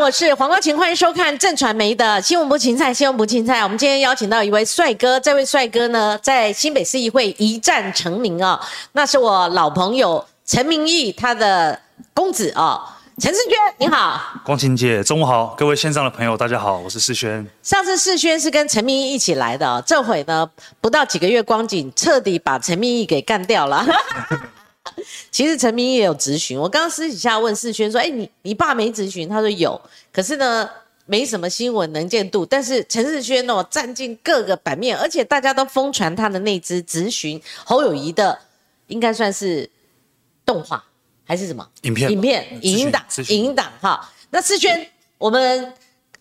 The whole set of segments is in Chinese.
我是黄光琴，欢迎收看正传媒的新闻不芹菜，新闻不芹菜。我们今天邀请到一位帅哥，这位帅哥呢，在新北市议会一战成名哦，那是我老朋友陈明义他的公子哦，陈世娟，你好。光晴姐，中午好，各位线上的朋友，大家好，我是世轩。上次世轩是跟陈明义一起来的哦，这回呢，不到几个月光景，彻底把陈明义给干掉了。其实陈明也有咨询，我刚刚私底下问世轩说：“哎，你你爸没咨询？”他说有，可是呢，没什么新闻能见度。但是陈世轩哦，占尽各个版面，而且大家都疯传他的那支咨询侯友谊的，应该算是动画还是什么影片？影片影音档，影音档哈。那世轩，我们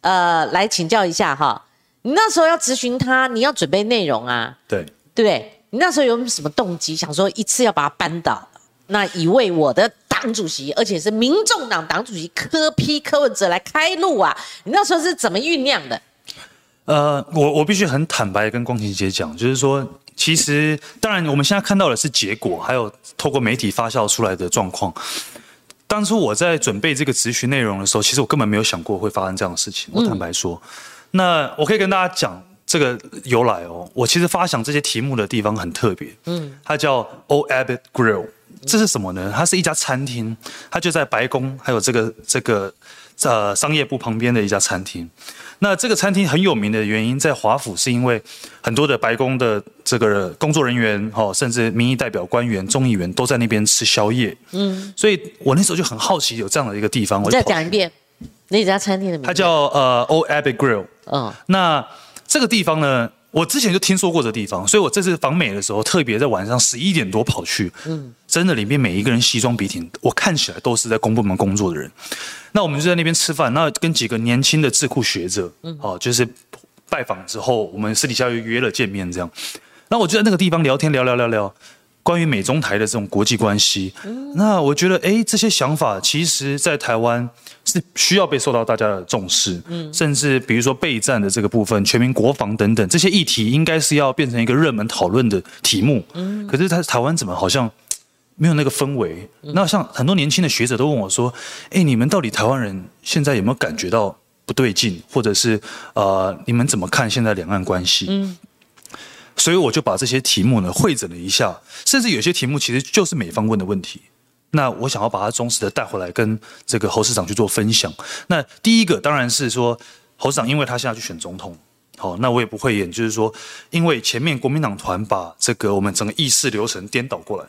呃来请教一下哈，你那时候要咨询他，你要准备内容啊？对，对不对？你那时候有什么动机，想说一次要把它扳倒？那以为我的党主席，而且是民众党党主席柯批柯文哲来开路啊！你那时候是怎么酝酿的？呃，我我必须很坦白跟光晴姐讲，就是说，其实当然我们现在看到的是结果，还有透过媒体发酵出来的状况。当初我在准备这个咨询内容的时候，其实我根本没有想过会发生这样的事情。我坦白说，那我可以跟大家讲这个由来哦。我其实发想这些题目的地方很特别，嗯，它叫 Old Abbott Grill。这是什么呢？它是一家餐厅，它就在白宫，还有这个这个呃商业部旁边的一家餐厅。那这个餐厅很有名的原因，在华府是因为很多的白宫的这个工作人员，哦，甚至民意代表、官员、众议员都在那边吃宵夜。嗯，所以我那时候就很好奇有这样的一个地方。我再讲一遍，那家餐厅的名字？它叫呃 Old Abbey Grill。嗯，那这个地方呢？我之前就听说过这地方，所以我这次访美的时候，特别在晚上十一点多跑去。嗯，真的里面每一个人西装笔挺，我看起来都是在公部门工作的人。那我们就在那边吃饭，那跟几个年轻的智库学者，嗯，哦，就是拜访之后，我们私底下又约了见面，这样。那我就在那个地方聊天，聊聊聊聊。关于美中台的这种国际关系，那我觉得，哎，这些想法其实，在台湾是需要被受到大家的重视，嗯，甚至比如说备战的这个部分、全民国防等等这些议题，应该是要变成一个热门讨论的题目，嗯，可是他台湾怎么好像没有那个氛围？那像很多年轻的学者都问我说，哎，你们到底台湾人现在有没有感觉到不对劲，或者是呃，你们怎么看现在两岸关系？嗯。所以我就把这些题目呢会诊了一下，甚至有些题目其实就是美方问的问题。那我想要把它忠实的带回来跟这个侯市长去做分享。那第一个当然是说侯市长，因为他现在去选总统，好，那我也不会演，就是说，因为前面国民党团把这个我们整个议事流程颠倒过来，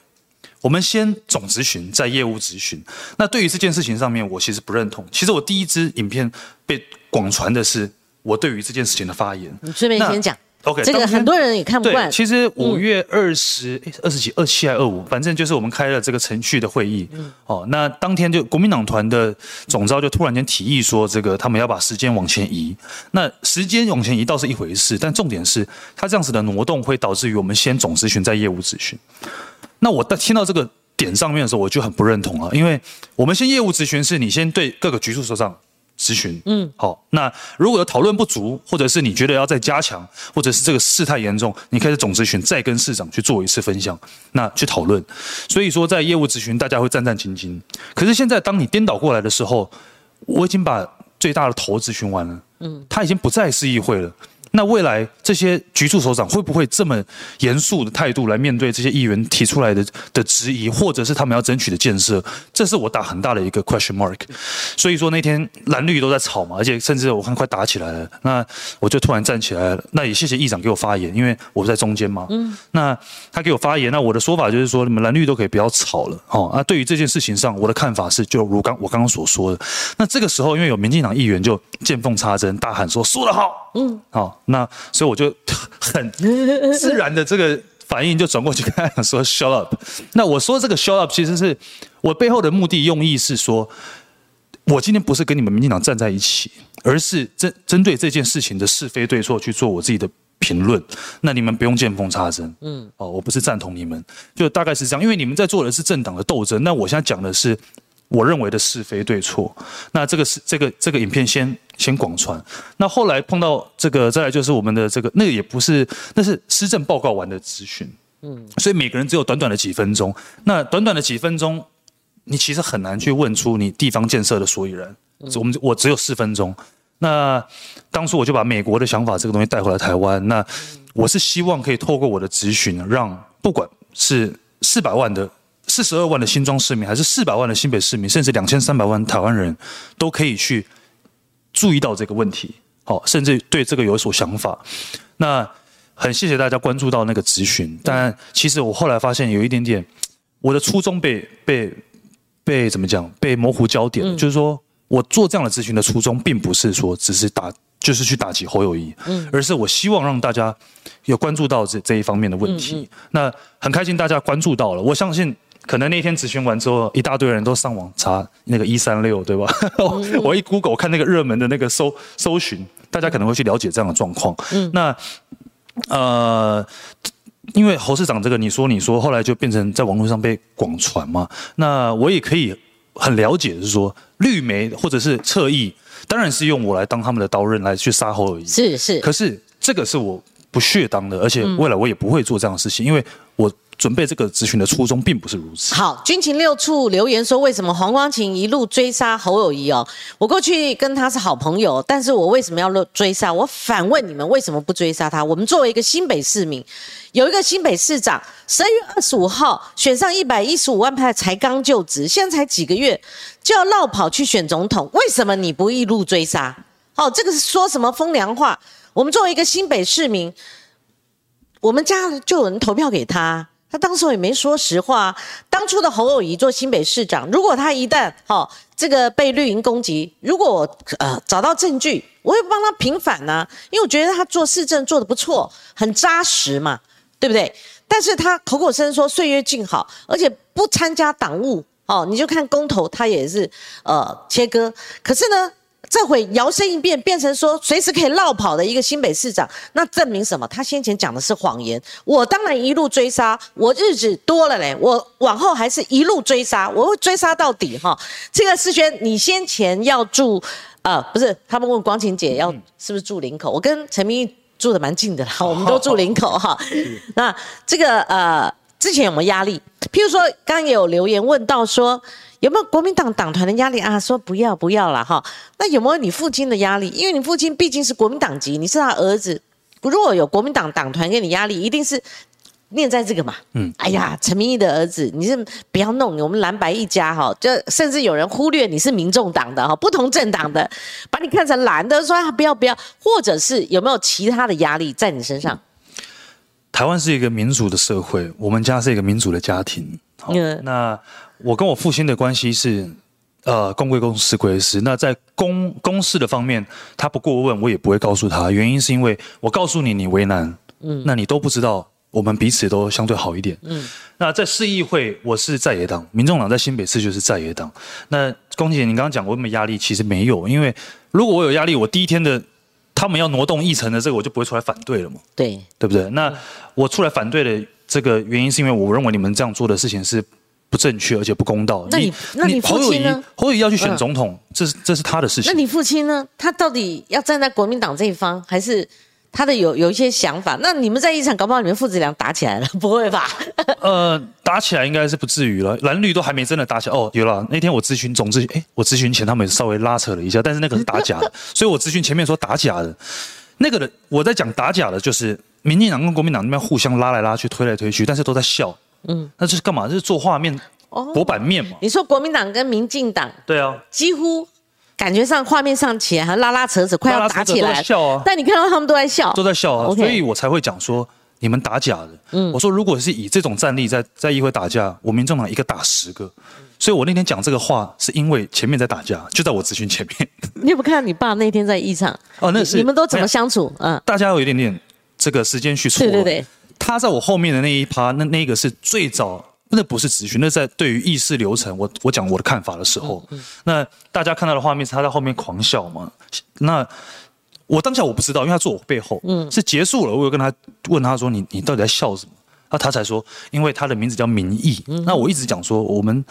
我们先总咨询，再业务咨询。那对于这件事情上面，我其实不认同。其实我第一支影片被广传的是我对于这件事情的发言。你顺便先讲。OK，这个很多人也看不惯。其实五月二十、二十几、二七还二五，反正就是我们开了这个程序的会议。哦，那当天就国民党团的总召就突然间提议说，这个他们要把时间往前移。那时间往前移倒是一回事，但重点是他这样子的挪动会导致于我们先总咨询再业务咨询。那我在听到这个点上面的时候，我就很不认同了，因为我们先业务咨询是你先对各个局处首长。咨询，嗯，好，那如果有讨论不足，或者是你觉得要再加强，或者是这个事态严重，你可以总咨询再跟市长去做一次分享，那去讨论。所以说，在业务咨询，大家会战战兢兢。可是现在，当你颠倒过来的时候，我已经把最大的头咨询完了，嗯，他已经不再是议会了。那未来这些局处首长会不会这么严肃的态度来面对这些议员提出来的的质疑，或者是他们要争取的建设？这是我打很大的一个 question mark。所以说那天蓝绿都在吵嘛，而且甚至我看快打起来了。那我就突然站起来了。那也谢谢议长给我发言，因为我在中间嘛。嗯。那他给我发言，那我的说法就是说，你们蓝绿都可以不要吵了。哦。那对于这件事情上，我的看法是，就如刚我刚刚所说的。那这个时候，因为有民进党议员就见缝插针，大喊说：“说得好。”嗯。好。那所以我就 很自然的这个反应就转过去跟他说 “shut up”。那我说这个 “shut up” 其实是我背后的目的用意是说，我今天不是跟你们民进党站在一起，而是针针对这件事情的是非对错去做我自己的评论。那你们不用见缝插针。嗯，哦，我不是赞同你们，就大概是这样，因为你们在做的是政党的斗争。那我现在讲的是。我认为的是非对错，那这个是这个这个影片先先广传，那后来碰到这个再来就是我们的这个那个也不是那是施政报告完的咨询，嗯，所以每个人只有短短的几分钟，那短短的几分钟，你其实很难去问出你地方建设的所以然，我们我只有四分钟。那当初我就把美国的想法这个东西带回来台湾。那我是希望可以透过我的咨询，让不管是四百万的、四十二万的新庄市民，还是四百万的新北市民，甚至两千三百万台湾人都可以去注意到这个问题，好，甚至对这个有所想法。那很谢谢大家关注到那个咨询，但其实我后来发现有一点点，我的初衷被被被怎么讲？被模糊焦点，就是说。我做这样的咨询的初衷，并不是说只是打，就是去打击侯友谊，嗯，而是我希望让大家有关注到这这一方面的问题。那很开心大家关注到了，我相信可能那天咨询完之后，一大堆人都上网查那个一三六，对吧？我一 Google 看那个热门的那个搜搜寻，大家可能会去了解这样的状况。嗯，那呃，因为侯市长这个你说你说，后来就变成在网络上被广传嘛，那我也可以。很了解，是说绿媒或者是侧翼，当然是用我来当他们的刀刃来去杀侯而已。是是，可是这个是我不屑当的，而且未来我也不会做这样的事情，因为我。准备这个咨询的初衷并不是如此。好，军情六处留言说，为什么黄光琴一路追杀侯友谊哦？我过去跟他是好朋友，但是我为什么要追杀？我反问你们，为什么不追杀他？我们作为一个新北市民，有一个新北市长，十二月二十五号选上一百一十五万派，才刚就职，现在才几个月就要绕跑去选总统，为什么你不一路追杀？哦，这个是说什么风凉话？我们作为一个新北市民，我们家就有人投票给他。他当时也没说实话。当初的侯友谊做新北市长，如果他一旦哈这个被绿营攻击，如果我呃找到证据，我会帮他平反呢，因为我觉得他做市政做的不错，很扎实嘛，对不对？但是他口口声声说岁月静好，而且不参加党务，哦，你就看公投他也是呃切割，可是呢？这回摇身一变，变成说随时可以绕跑的一个新北市长，那证明什么？他先前讲的是谎言。我当然一路追杀，我日子多了嘞，我往后还是一路追杀，我会追杀到底哈。这个世轩，你先前要住，呃，不是，他们问光晴姐要是不是住林口，我跟陈明住的蛮近的啦，我们都住林口哈。那这个呃，之前有没有压力？譬如说，刚刚也有留言问到说。有没有国民党党团的压力啊？说不要不要了哈。那有没有你父亲的压力？因为你父亲毕竟是国民党籍，你是他儿子。如果有国民党党团给你压力，一定是念在这个嘛。嗯。哎呀，陈明义的儿子，你是不要弄我们蓝白一家哈。就甚至有人忽略你是民众党的哈，不同政党的，把你看成蓝的，说不要不要，或者是有没有其他的压力在你身上？台湾是一个民主的社会，我们家是一个民主的家庭。嗯。那。我跟我父亲的关系是，呃，公归公，私归私。那在公公事的方面，他不过问，我也不会告诉他。原因是因为我告诉你，你为难，嗯，那你都不知道，我们彼此都相对好一点，嗯。那在市议会，我是在野党，民众党在新北市就是在野党。那龚姐，你刚刚讲我有没有压力？其实没有，因为如果我有压力，我第一天的他们要挪动议程的这个，我就不会出来反对了嘛。对，对不对？那我出来反对的这个原因，是因为我认为你们这样做的事情是。不正确，而且不公道。那你那你父亲呢？侯友谊要去选总统，这是这是他的事情。那你父亲呢？他到底要站在国民党这一方，还是他的有有一些想法？那你们在一场，搞不好你们父子俩打起来了，不会吧？呃，打起来应该是不至于了。蓝绿都还没真的打起来。哦，有了。那天我咨询总咨询，哎，我咨询前他们稍微拉扯了一下，但是那个是打假的，所以我咨询前面说打假的，那个的我在讲打假的，就是民进党跟国民党那边互相拉来拉去，推来推去，但是都在笑。嗯，那这是干嘛？这是做画面，博版面嘛。你说国民党跟民进党，对啊，几乎感觉上画面上起来还拉拉扯扯，快要打起来，笑啊。但你看到他们都在笑，都在笑啊，所以我才会讲说你们打假的。嗯，我说如果是以这种战力在在议会打架，我民众党一个打十个。所以我那天讲这个话，是因为前面在打架，就在我咨询前面。你有没有看到你爸那天在议场？哦，那是你们都怎么相处？嗯，大家有一点点这个时间去错。对对对。他在我后面的那一趴，那那个是最早，那不是咨询，那在对于议事流程，我我讲我的看法的时候，那大家看到的画面是他在后面狂笑嘛？那我当下我不知道，因为他坐我背后，嗯，是结束了，我有跟他问他说，你你到底在笑什么？那他才说，因为他的名字叫民意。那我一直讲说，我们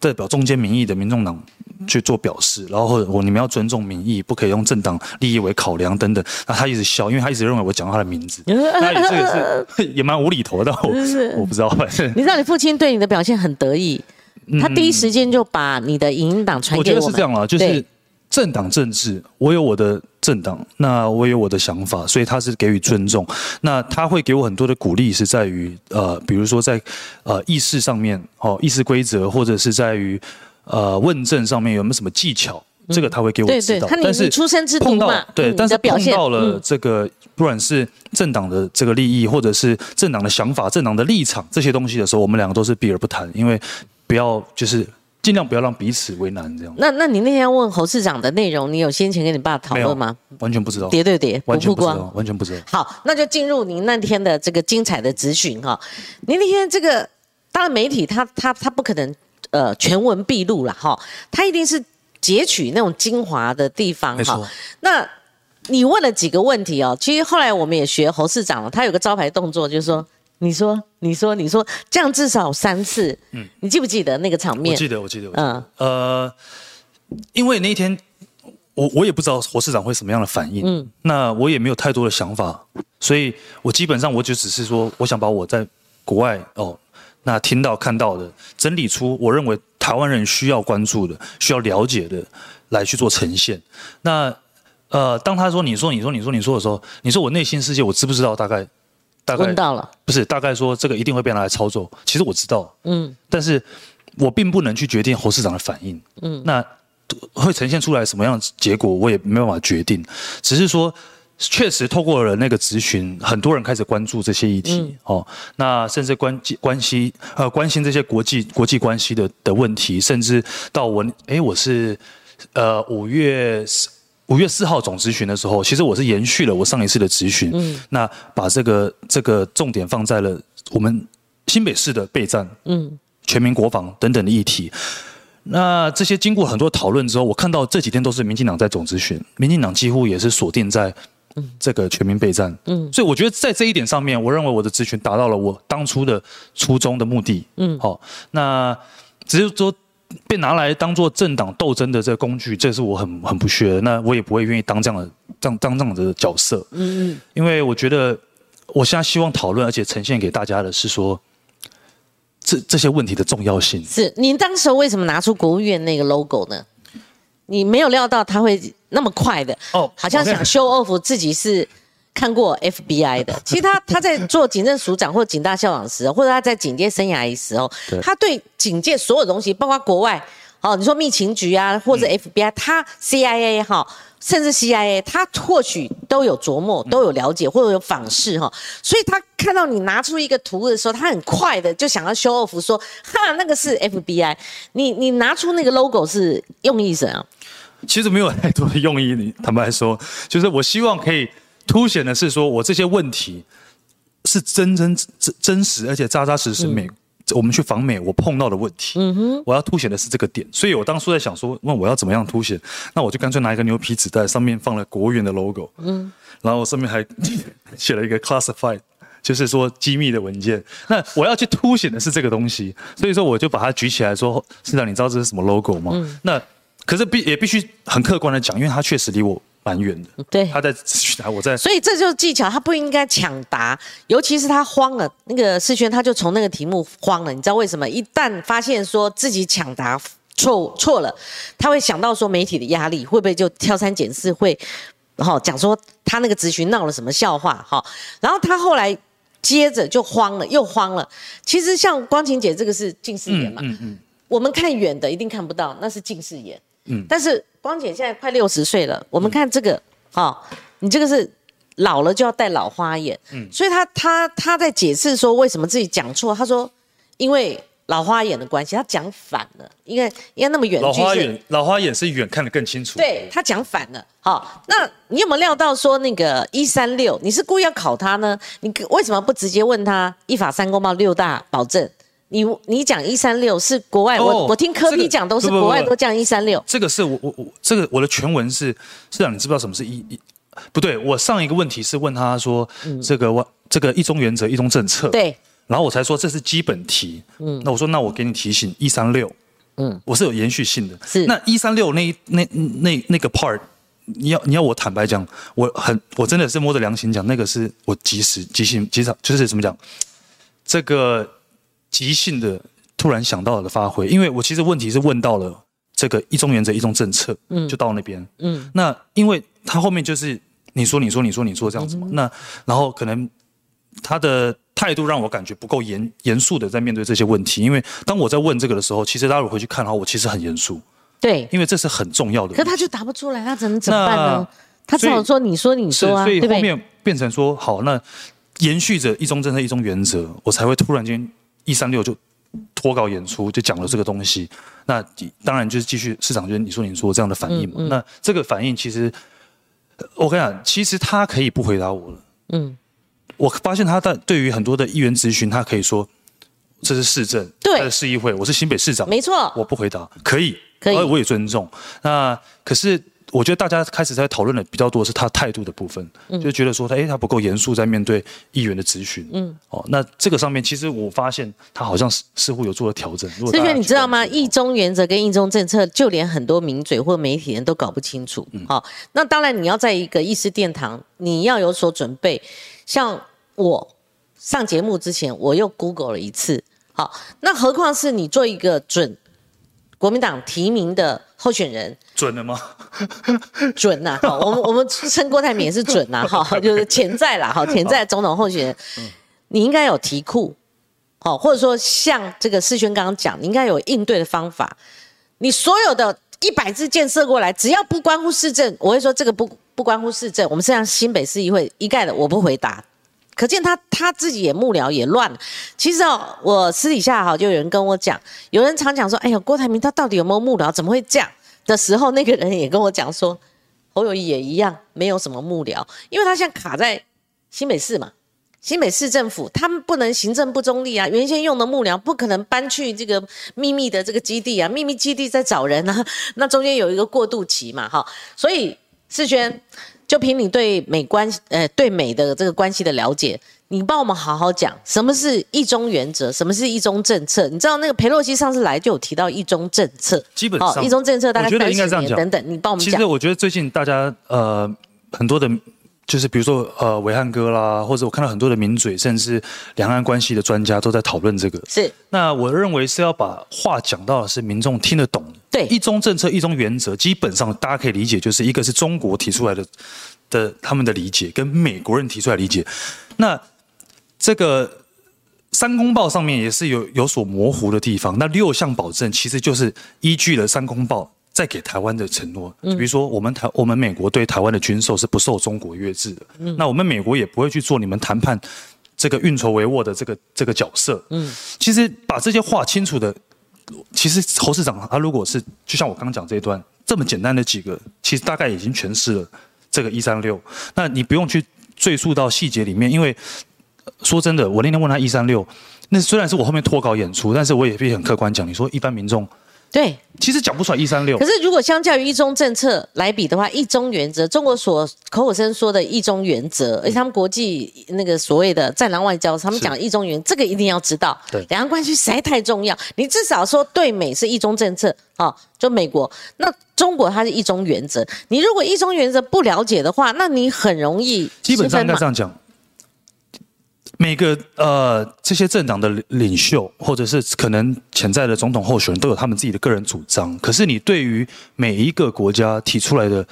代表中间民意的民众党去做表示，然后我你们要尊重民意，不可以用政党利益为考量等等。那他一直笑，因为他一直认为我讲他的名字。那这个是 也蛮无厘头的，我我不知道。反正你知道，你父亲对你的表现很得意，他第一时间就把你的影音档传给我。我觉得是这样了，就是政党政治，我有我的政党，那我有我的想法，所以他是给予尊重。那他会给我很多的鼓励，是在于呃，比如说在呃议事上面，哦，议事规则，或者是在于呃问政上面有没有什么技巧，这个他会给我对指导。对他是出身之碰到徒嘛，对，嗯但是碰到了嗯这个不管是政党的这个利益，或者是政党的想法、政党的立场这些东西的时候，我们两个都是避而不谈，因为不要就是尽量不要让彼此为难，这样。那那你那天问侯市长的内容，你有先前跟你爸讨论吗？完全不知道，叠对叠，不完全。不知道，完全不知道。好，那就进入您那天的这个精彩的咨询哈。您那天这个，当然媒体他他他不可能呃全文毕露了哈，他一定是截取那种精华的地方哈。那你问了几个问题哦？其实后来我们也学侯市长了，他有个招牌动作，就是说。你说，你说，你说，这样至少三次。嗯，你记不记得那个场面？我记得，我记得，我记嗯得。呃，因为那一天我我也不知道侯市长会什么样的反应，嗯，那我也没有太多的想法，所以我基本上我就只是说，我想把我在国外哦，那听到看到的，整理出我认为台湾人需要关注的、需要了解的，来去做呈现。那呃，当他说你说你说你说你说的时候，你说我内心世界我知不知道？大概大概问到了，不是大概说这个一定会被拿来操作，其实我知道，嗯，但是我并不能去决定侯市长的反应，嗯，那会呈现出来什么样的结果，我也没办法决定，只是说。确实，透过了那个咨询，很多人开始关注这些议题、哦。那甚至关关系呃关心这些国际国际关系的的问题，甚至到我哎我是呃五月五月四号总咨询的时候，其实我是延续了我上一次的咨询，嗯，那把这个这个重点放在了我们新北市的备战，嗯，全民国防等等的议题。那这些经过很多讨论之后，我看到这几天都是民进党在总咨询，民进党几乎也是锁定在这个全民备战，嗯，所以我觉得在这一点上面，我认为我的咨询达到了我当初的初衷的目的，嗯，好，那只是说被拿来当做政党斗争的这个工具，这是我很很不屑的，那我也不会愿意当这样的当当这样的角色，嗯嗯，因为我觉得我现在希望讨论而且呈现给大家的是说。这这些问题的重要性，是您当时为什么拿出国务院那个 logo 呢？你没有料到他会那么快的哦好像想 show off 自己是看过 FBI 的。其实他他在做警政署长或警大校长时，或者他在警戒生涯的时候，他对警戒所有东西，包括国外，哦，你说密情局啊，或者 FBI，、他 CIA 哈、甚至 CIA，他或许都有琢磨，都有了解，或者有访视哈，所以他看到你拿出一个图的时候，他很快的就想要 show off 说，哈，那个是 FBI，你你拿出那个 logo 是用意什么？其实没有太多的用意。你坦白说，就是我希望可以凸显的是，说我这些问题是真真真真实，而且扎扎实实美。我们去访美，我碰到的问题，嗯哼，我要凸显的是这个点，所以我当初在想说，问我要怎么样凸显？那我就干脆拿一个牛皮纸袋，上面放了国务院的 logo，嗯，然后上面还 写了一个 classified，就是说机密的文件。那我要去凸显的是这个东西，所以说我就把它举起来说，市长，你知道这是什么 logo 吗？那可是必也必须很客观的讲，因为它确实离我蛮远的，对他在咨询台，我在所以这就是技巧，他不应该抢答，尤其是他慌了。那个世轩他就从那个题目慌了，你知道为什么？一旦发现说自己抢答错错了，他会想到说媒体的压力，会不会就挑三拣四，会好、讲说他那个咨询闹了什么笑话哈、然后他后来接着就慌了，又慌了。其实像光晴姐这个是近视眼嘛，嗯嗯，我们看远的一定看不到，那是近视眼。嗯，但是光姐现在快六十岁了，我们看这个，哦，你这个是老了就要戴老花眼。嗯，所以他他他在解释说为什么自己讲错，他说因为老花眼的关系，他讲反了，应该应该那么远老花眼，老花眼是远看得更清楚，对他讲反了，好，那你有没有料到说那个一三六，你是故意要考他呢？你为什么不直接问他？一法三公报六大保证？你你讲一三六是国外，哦我我听科这个比讲都是国外都讲一三六，这个是我我我这个我的全文是市长，你知不知道什么是一一？不对，我上一个问题是问他说，这个我这个一中原则、一中政策，，嗯对，然后我才说这是基本题，嗯，那我说那我给你提醒一三六，嗯，我是有延续性的，是。那一三六那一那那那个 part，你要你要我坦白讲，我很我真的是摸着良心讲，那个是我及时即兴即场就是怎么讲，这个即兴的突然想到的发挥，因为我其实问题是问到了这个一中原则、一中政策，嗯，就到那边，嗯，那因为他后面就是你说、你说、你说、你说这样子嘛，那然后可能他的态度让我感觉不够严严肃的在面对这些问题，因为当我在问这个的时候，其实大家如果回去看的话，我其实很严肃，对，因为这是很重要的。可他就答不出来，他怎么怎么办呢？他只好说？你说你，说啊，所以？后面变成说好，那延续着一中政策、一中原则，我才会突然间一三六就脱稿演出，就讲了这个东西。那当然就是继续市场就是你说你说这样的反应嘛。嗯那这个反应其实，呃我跟你讲，其实他可以不回答我了。嗯，我发现他在对于很多的议员咨询，他可以说这是市政，对他的市议会，我是新北市长，没错，我不回答，可以，可以而我也尊重。那可是我觉得大家开始在讨论的比较多是他态度的部分，嗯就觉得说他哎他不够严肃在面对议员的咨询，嗯，哦，那这个上面其实我发现他好像似似乎有做了调整。思大家璇你知道吗？去关注一中原则跟一中政策，就连很多名嘴或媒体人都搞不清楚。嗯好、那当然你要在一个议事殿堂，你要有所准备。像我上节目之前，我又 Google 了一次。好，那何况是你做一个准国民党提名的候选人，准了吗？准呐、好，我们 我们称郭台铭也是准呐、哈，就是潜在啦，哈，潜在总统候选人，你应该有题库，好，或者说像这个世轩刚刚讲，你应该有应对的方法。你所有的一百支箭射过来，只要不关乎市政，我会说这个不不关乎市政，我们是让新北市议会一概的我不回答。可见他他自己也幕僚也乱。其实哦，我私底下哈就有人跟我讲，有人常讲说，哎呀，郭台铭他到底有没有幕僚？怎么会这样？的时候，那个人也跟我讲说，侯友谊也一样，没有什么幕僚，因为他现在卡在新北市嘛。新北市政府他们不能行政不中立啊，原先用的幕僚不可能搬去这个秘密的这个基地啊，秘密基地在找人啊，那中间有一个过渡期嘛，哈，所以世轩，就凭你对美关呃对美的这个关系的了解，你帮我们好好讲什么是一中原则，什么是一中政策？你知道那个裴洛西上次来就有提到一中政策，基本上一中政策大概我觉得三应该这样讲十年等等，你帮我们讲其实。我觉得最近大家呃很多的，就是比如说呃伟汉哥啦，或者我看到很多的名嘴，甚至两岸关系的专家都在讨论这个。是那我认为是要把话讲到的是民众听得懂的。对一中政策、一中原则，基本上大家可以理解，就是一个是中国提出来的的他们的理解，跟美国人提出来的理解。那这个三公报上面也是有有所模糊的地方。那六项保证其实就是依据了三公报再给台湾的承诺，比如说我们台我们美国对台湾的军售是不受中国约制的，那我们美国也不会去做你们谈判这个运筹帷幄的这个这个角色。嗯，其实把这些话清楚的，其实侯市长他如果是就像我刚刚讲这一段这么简单的几个，其实大概已经诠释了这个一三六。那你不用去赘述到细节里面，因为呃说真的，我那天问他一三六，那虽然是我后面脱稿演出，但是我也必须很客观讲，你说一般民众对，其实讲不出来一三六。可。是如果相较于一中政策来比的话，一中原则，中国所口口声说的一中原则，而且他们国际那个所谓的战狼外交，他们是。讲一中原，这个一定要知道。对。两岸关系实在太重要，你至少说对美是一中政策啊、就美国，那中国它是一中原则，你如果一中原则不了解的话，那你很容易基本上应该这样讲，每个呃这些政党的领领袖，或者是可能潜在的总统候选人，都有他们自己的个人主张。可是你对于每一个国家提出来的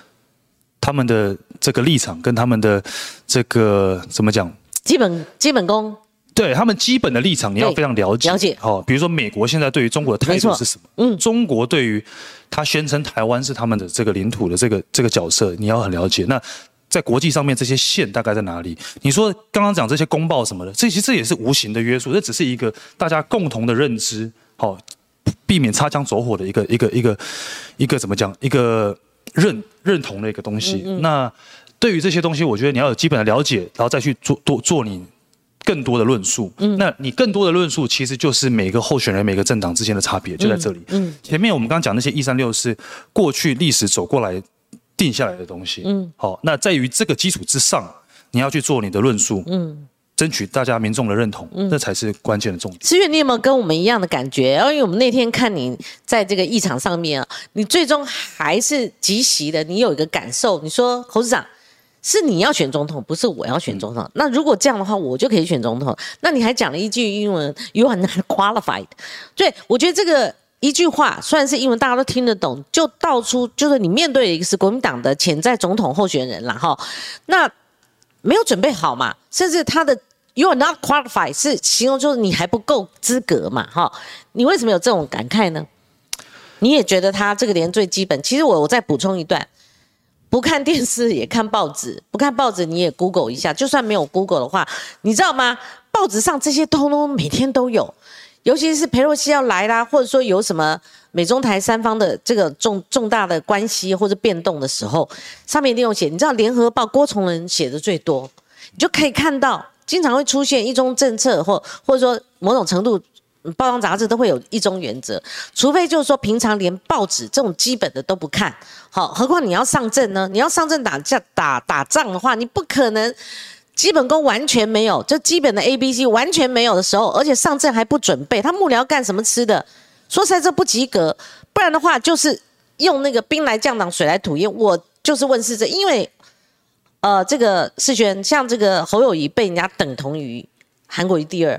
他们的这个立场跟他们的这个怎么讲？基本基本功，对他们基本的立场，你要非常了解。了解好、比如说美国现在对于中国的态度是什么？嗯中国对于他宣称台湾是他们的这个领土的这个这个角色，你要很了解。那在国际上面这些线大概在哪里？你说刚刚讲这些公报什么的，这其实这也是无形的约束，这只是一个大家共同的认知，好、避免擦枪走火的一个一个一个一个怎么讲？一个认认同的一个东西。那对于这些东西，我觉得你要有基本的了解，然后再去做做做你更多的论述。那你更多的论述，其实就是每个候选人、每个政党之间的差别，就在这里。嗯前面我们刚刚讲那些一三六是过去历史走过来定下来的东西。嗯，好，那在于这个基础之上，你要去做你的论述。嗯。争取大家民众的认同，这才是关键的重点。思月，你有没有跟我们一样的感觉？然后因为我们那天看你在这个议场上面啊，你最终还是集席的，你有一个感受，你说侯市长是你要选总统，不是我要选总统。那如果这样的话，我就可以选总统。那你还讲了一句英文，You are not qualified。对我觉得这个一句话，虽然是英文，大家都听得懂，就道出就是你面对的一个是国民党的潜在总统候选人了哈。那没有准备好嘛，甚至他的 you are not qualified 是形容就是你还不够资格嘛哈。你为什么有这种感慨呢？你也觉得他这个连最基本，其实我我再补充一段，不看电视也看报纸，不看报纸你也 Google 一下，就算没有 Google 的话，你知道吗？报纸上这些通通每天都有。尤其是佩洛西要来啦，或者说有什么美中台三方的这个重重大的关系或者变动的时候，上面一定有写。你知道联合报郭崇仁写的最多，你就可以看到经常会出现一中政策或或者说某种程度报章杂志都会有一中原则，除非就是说平常连报纸这种基本的都不看，好，何况你要上阵呢？你要上阵打架打打仗的话，你不可能。基本功完全没有，就基本的 A B C 完全没有的时候，而且上阵还不准备，他幕僚干什么吃的？说实在，这不及格。不然的话，就是用那个兵来将挡，水来土掩。我就是问世这，因为呃，这个世轩像这个侯友谊被人家等同于韩国瑜第二。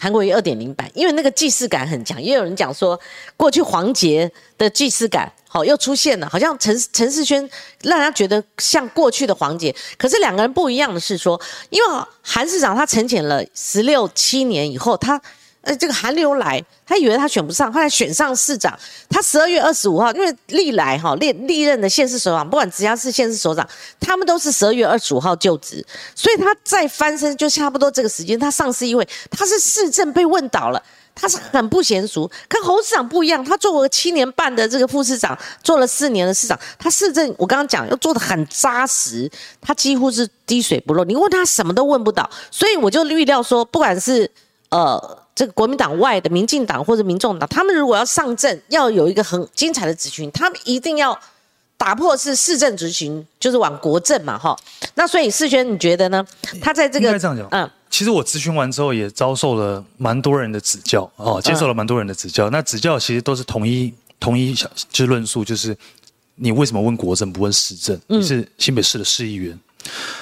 韩国瑜二点零版，因为那个既视感很强，也有人讲说，过去黄杰的既视感，好又出现了，好像陈陈世轩让人家觉得像过去的黄杰，可是两个人不一样的是说，因为韩市长他沉潜了十六七年以后，他。呃，这个韩流来，他以为他选不上，后来选上市长。他十二月二十五号，因为历来哈历历任的县市首长，不管直辖市、县市首长，他们都是十二月二十五号就职，所以他再翻身就差不多这个时间。他上市一位，他是市政被问倒了，他是很不娴熟。跟侯市长不一样，他做过七年半的这个副市长，做了四年的市长，他市政我刚刚讲又做的很扎实，他几乎是滴水不漏。你问他什么都问不倒，所以我就预料说，不管是呃。这个国民党外的民进党或者民众党，他们如果要上阵，要有一个很精彩的咨询，他们一定要打破是市政执行，就是往国政嘛，哈。那所以世轩，你觉得呢？他在这个这样讲，嗯，其实我咨询完之后，也遭受了蛮多人的指教，哦，接受了蛮多人的指教。那指教其实都是同一同一就是论述，就是你为什么问国政不问市政？你是新北市的市议员。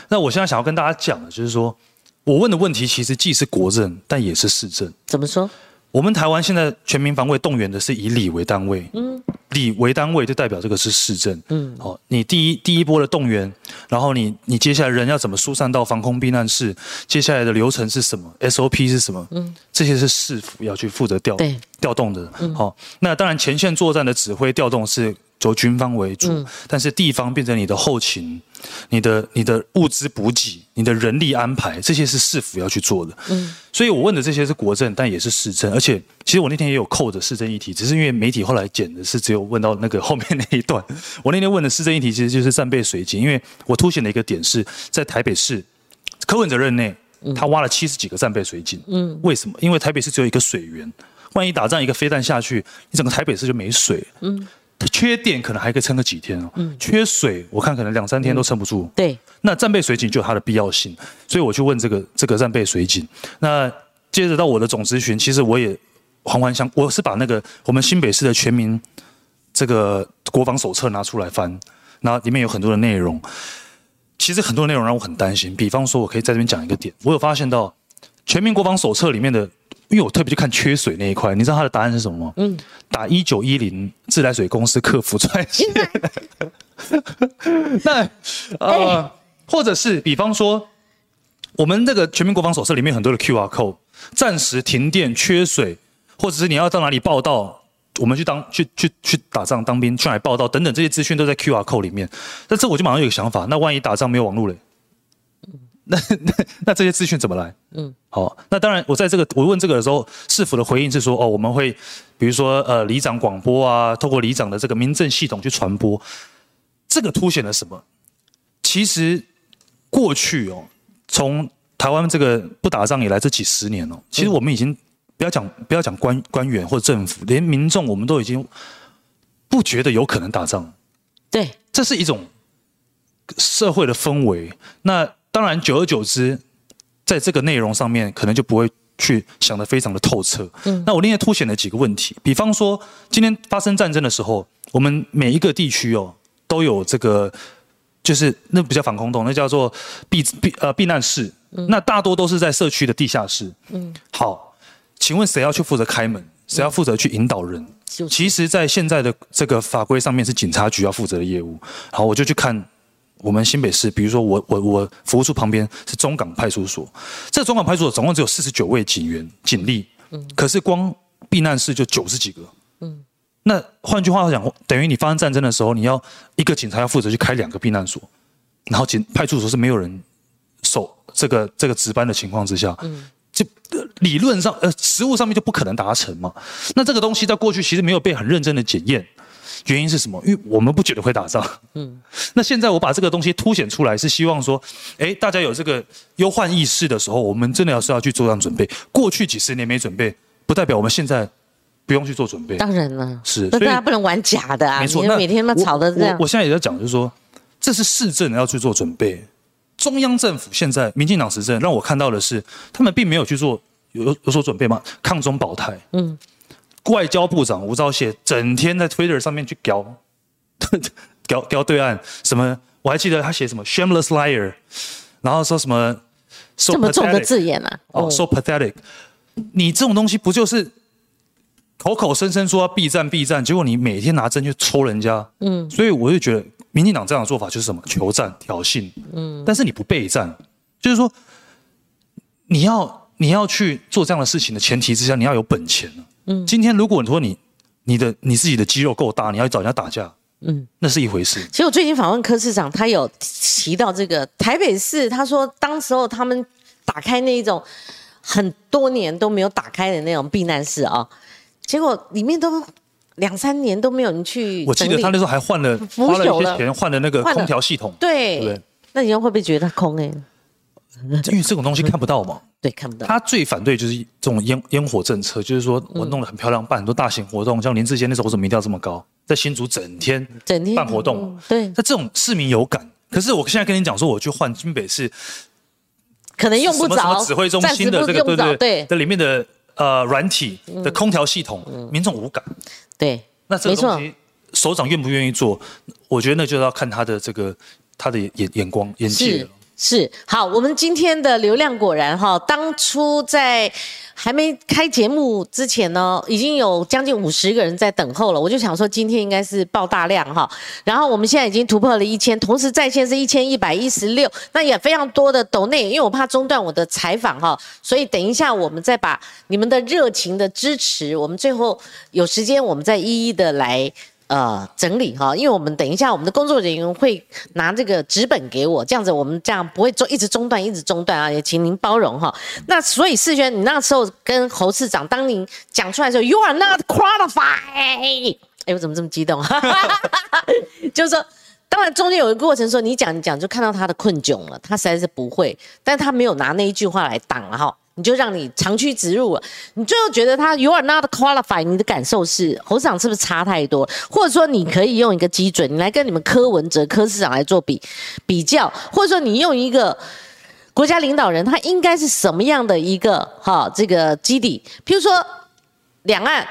那我现在想要跟大家讲的，就是说。我问的问题其实既是国政，但也是市政。怎么说？我们台湾现在全民防卫动员的是以里为单位，嗯，里为单位就代表这个是市政，嗯，好，你第一第一波的动员，然后你你接下来人要怎么疏散到防空避难室？接下来的流程是什么？SOP 是什么？嗯，这些是市府要去负责调调动的，好，那当然前线作战的指挥调动是。由军方为主，但是地方变成你的后勤、你的、你的物资补给、你的人力安排，这些是市府要去做的。嗯，所以我问的这些是国政，但也是市政。而且，其实我那天也有扣着市政议题，只是因为媒体后来剪的是只有问到那个后面那一段。我那天问的市政议题其实就是战备水井，因为我凸显的一个点是在台北市柯文哲任内，他挖了七十几个战备水井。嗯，为什么？因为台北市只有一个水源，万一打仗一个飞弹下去，你整个台北市就没水。嗯。缺电可能还可以撑个几天哦，缺水我看可能两三天都撑不住。对，那战备水井就有它的必要性，所以我去问这个这个战备水井。那接着到我的总咨询，其实我也环环相，我是把那个我们新北市的全民这个国防手册拿出来翻，那里面有很多的内容。其实很多内容让我很担心，比方说我可以在这边讲一个点，我有发现到全民国防手册里面的。因为我特别去看缺水那一块，你知道他的答案是什么吗？嗯，打一九一零自来水公司客服专线。那呃，或者是比方说，我们这个全民国防手册里面很多的 Q R code，暂时停电、缺水，或者是你要到哪里报道，我们去当去去去打仗、当兵去哪里报道等等这些资讯都在 Q R code 里面。那这我就马上有个想法，那万一打仗没有网络嘞？那 那那这些资讯怎么来？嗯，好，那当然，我在这个我问这个的时候，市府的回应是说，哦，我们会，比如说，呃，里长广播啊，透过里长的这个民政系统去传播，这个凸显了什么？其实过去哦，从台湾这个不打仗以来这几十年哦，其实我们已经不要讲不要讲官官员或者政府，连民众我们都已经不觉得有可能打仗。对，这是一种社会的氛围。那当然，久而久之，在这个内容上面，可能就不会去想得非常的透彻。嗯，那我另外凸显了几个问题，比方说，今天发生战争的时候，我们每一个地区哦，都有这个，就是那不叫防空洞，那叫做避避呃避难室。那大多都是在社区的地下室。嗯，好，请问谁要去负责开门？谁要负责去引导人？就是其实，在现在的这个法规上面是警察局要负责的业务。然后我就去看我们新北市，比如说我我我服务处旁边是中港派出所，这中港派出所总共只有四十九位警员警力，可是光避难室就九十几个。那换句话讲，等于你发生战争的时候，你要一个警察要负责去开两个避难所，然后警派出所是没有人守这个这个值班的情况之下，就呃理论上呃实物上面就不可能达成嘛。那这个东西在过去其实没有被很认真的检验，原因是什么？因为我们不觉得会打仗。嗯，那现在我把这个东西凸显出来，是希望说，哎，大家有这个忧患意识的时候，我们真的要是要去做这样准备。过去几十年没准备，不代表我们现在不用去做准备。当然了，是所以那大家不能玩假的啊！没错，你那每天都吵的这样我。我现在也在讲，就是说，这是市政要去做准备。中央政府现在民进党执政，让我看到的是，他们并没有去做有有所准备吗，抗中保台。嗯，外交部长吴钊燮整天在 Twitter 上面去屌屌屌对岸什么，我还记得他写什么 shameless liar，然后说什么 so 这么重的字眼啊！哦，so pathetic。你这种东西不就是口口声声说要避战避战，结果你每天拿针去戳人家？嗯，所以我就觉得民进党这样的做法就是什么求战挑衅，嗯，但是你不备战，就是说你要你要去做这样的事情的前提之下，你要有本钱啊嗯，今天如果你说你你的你自己的肌肉够大，你要找人家打架，嗯，那是一回事。其实我最近访问柯市长，他有提到这个台北市，他说当时候他们打开那一种很多年都没有打开的那种避难室啊，结果里面都两三年都没有人去我记得他那时候还换了腐花了一些钱换了那个空调系统，对，对那你又会不会觉得它空哎、因为这种东西看不到嘛。对，看不到。他最反对就是这种烟烟火政策，就是说我弄得很漂亮，办很多大型活动，像林志坚那时候为什么民调这么高，在新竹整天整天。办活动。嗯，对。那这种市民有感。可是我现在跟你讲说，我去换新北市可能用不什么什着么指挥中心的这个对对对嗯的里面的呃软体的空调系统，民众无感。对，那这个东西首长愿不愿意做，我觉得那就要看他的这个他的眼眼光眼界是。好，我们今天的流量果然哈，当初在还没开节目之前呢，已经有将近五十个人在等候了。我就想说，今天应该是爆大量哈。然后我们现在已经突破了一千，同时在线是一千一百一十六，那也非常多的抖内，因为我怕中断我的采访哈，所以等一下我们再把你们的热情的支持，我们最后有时间我们再一一的来。呃，整理哈，因为我们等一下，我们的工作人员会拿这个纸本给我，这样子我们这样不会中一直中断，一直中断啊，也请您包容哈。那所以世轩，你那时候跟侯市长，当您讲出来的时候，You are not qualified，哎，我怎么这么激动？就是说，当然中间有一个过程说，你讲你讲，就看到他的困窘了，他实在是不会，但他没有拿那一句话来挡了哈。你就让你长驱直入了，你最后觉得他 you are not qualified，你的感受是侯市长是不是差太多？或者说你可以用一个基准，你来跟你们柯文哲、柯市长来做比比较，或者说你用一个国家领导人，他应该是什么样的一个哈这个基底？譬如说两岸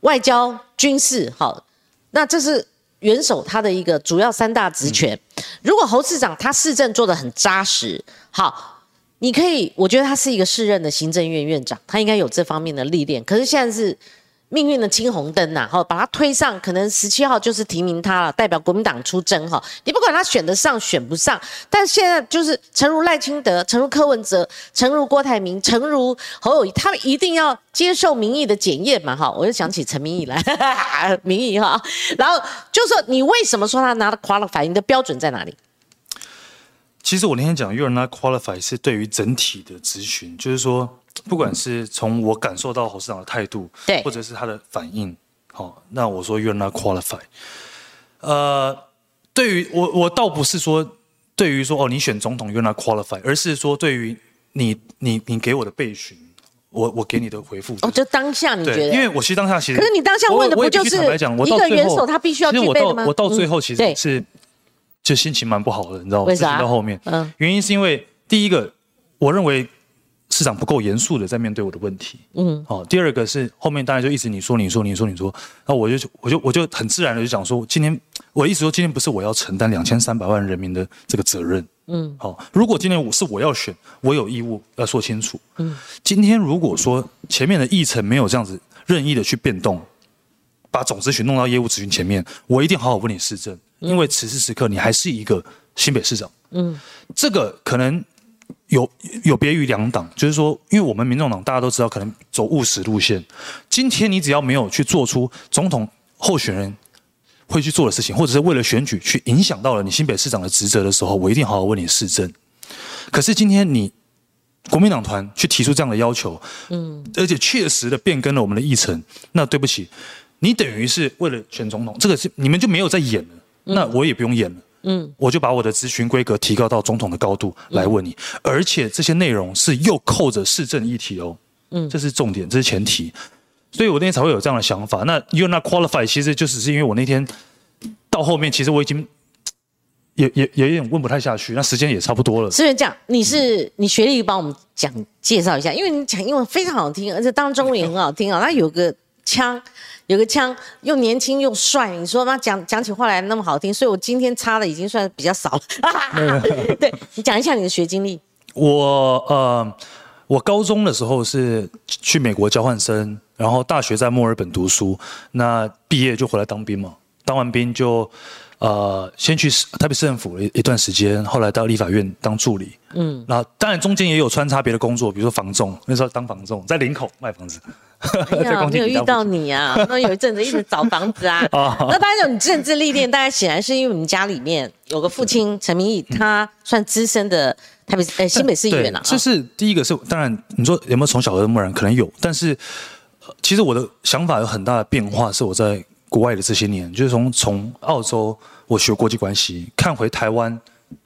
外交、军事，好，那这是元首他的一个主要三大职权。如果侯市长他市政做得很扎实，好。你可以，我觉得他是一个适任的行政院院长，他应该有这方面的历练。可是现在是命运的青红灯呐，哈，把他推上，可能十七号就是提名他了，代表国民党出征哈。你不管他选得上选不上，但现在就是诚如赖清德、诚如柯文哲、诚如郭台铭、诚如侯友谊，他们一定要接受民意的检验嘛，哈。我就想起陈明义来，民意哈，然后就说你为什么说他拿了 qualify？你的标准在哪里？其实我那天讲 “you are not qualified” 是对于整体的咨询，就是说，不管是从我感受到侯市长的态度，对或者是他的反应，好、那我说 “you are not qualified”。呃，对于我，我倒不是说对于说哦，你选总统 “you are not qualified”，而是说对于你，你，你给我的备询，我我给你的回复，哦，就当下你觉对，得？因为我其实当下其实，可是你当下问的不就是一个元首他必须要具备的吗到我到最嗯后其对实是就心情蛮不好的，你知道吗？为啥？到后面，嗯。原因是因为第一个，我认为市长不够严肃的在面对我的问题，嗯，好、第二个是后面当然就一直你说你说你说你说，然后我就我就我就很自然的就讲说，今天我一直说今天不是我要承担两千三百万人民的这个责任，嗯，好、如果今天我是我要选，我有义务要说清楚，嗯，今天如果说前面的议程没有这样子任意的去变动，把总咨询弄到业务咨询前面，我一定好好问你市政，因为此时此刻你还是一个新北市长。嗯，这个可能有有别于两党，就是说，因为我们民众党大家都知道，可能走务实路线。今天你只要没有去做出总统候选人会去做的事情，或者是为了选举去影响到了你新北市长的职责的时候，我一定好好问你市政。可是今天你国民党团去提出这样的要求，嗯，而且确实的变更了我们的议程，那对不起，你等于是为了选总统，这个是你们就没有在演了，那我也不用演了，嗯，我就把我的咨询规格提高到总统的高度来问你，而且这些内容是又扣着市政议题哦，嗯，这是重点，这是前提，所以我那天才会有这样的想法。那 You're not qualified，其实就只是因为我那天到后面，其实我已经。也也也有点问不太下去，那时间也差不多了。是这样，你是你学历帮我们讲介绍一下，因为你讲英文非常好听，而且当中文也很好听啊。他有个枪，有个枪，又年轻又帅。你说他讲讲起话来那么好听，所以我今天差的已经算比较少了。对你讲一下你的学经历。我呃，我高中的时候是去美国交换生，然后大学在墨尔本读书，那毕业就回来当兵嘛，当完兵就。呃，先去台北市政府一一段时间，后来到立法院当助理。嗯，那当然中间也有穿插别的工作，比如说房仲，那时候当房仲，在林口卖房子。没有遇到你啊，那有一阵子一直找房子啊。那当然有你政治历练，大家显然是因为我们家里面有个父亲陈明义，他算资深的台北呃新北市议员了。这是第一个是，当然你说有没有从小耳濡目染，可能有，但是其实我的想法有很大的变化，是我在。国外的这些年，就是从从澳洲我学国际关系看回台湾，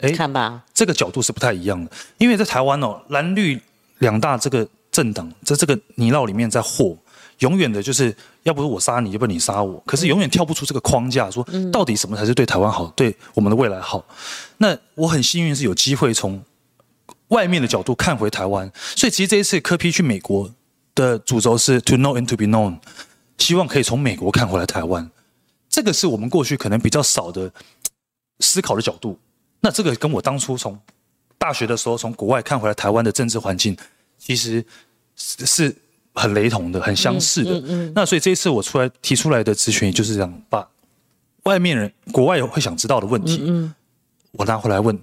哎，看吧，这个角度是不太一样的。因为在台湾哦，蓝绿两大这个政党在这个泥淖里面在和，永远的就是要不是我杀你，要不你杀我，可是永远跳不出这个框架，说到底什么才是对台湾好，对我们的未来好。那我很幸运是有机会从外面的角度看回台湾，所以其实这一次科批去美国的主轴是 to know and to be known。希望可以从美国看回来台湾，这个是我们过去可能比较少的思考的角度。那这个跟我当初从大学的时候从国外看回来台湾的政治环境，其实是很雷同的、很相似的。那所以这一次我出来提出来的咨询，就是这样把外面人、国外会想知道的问题，我拿回来问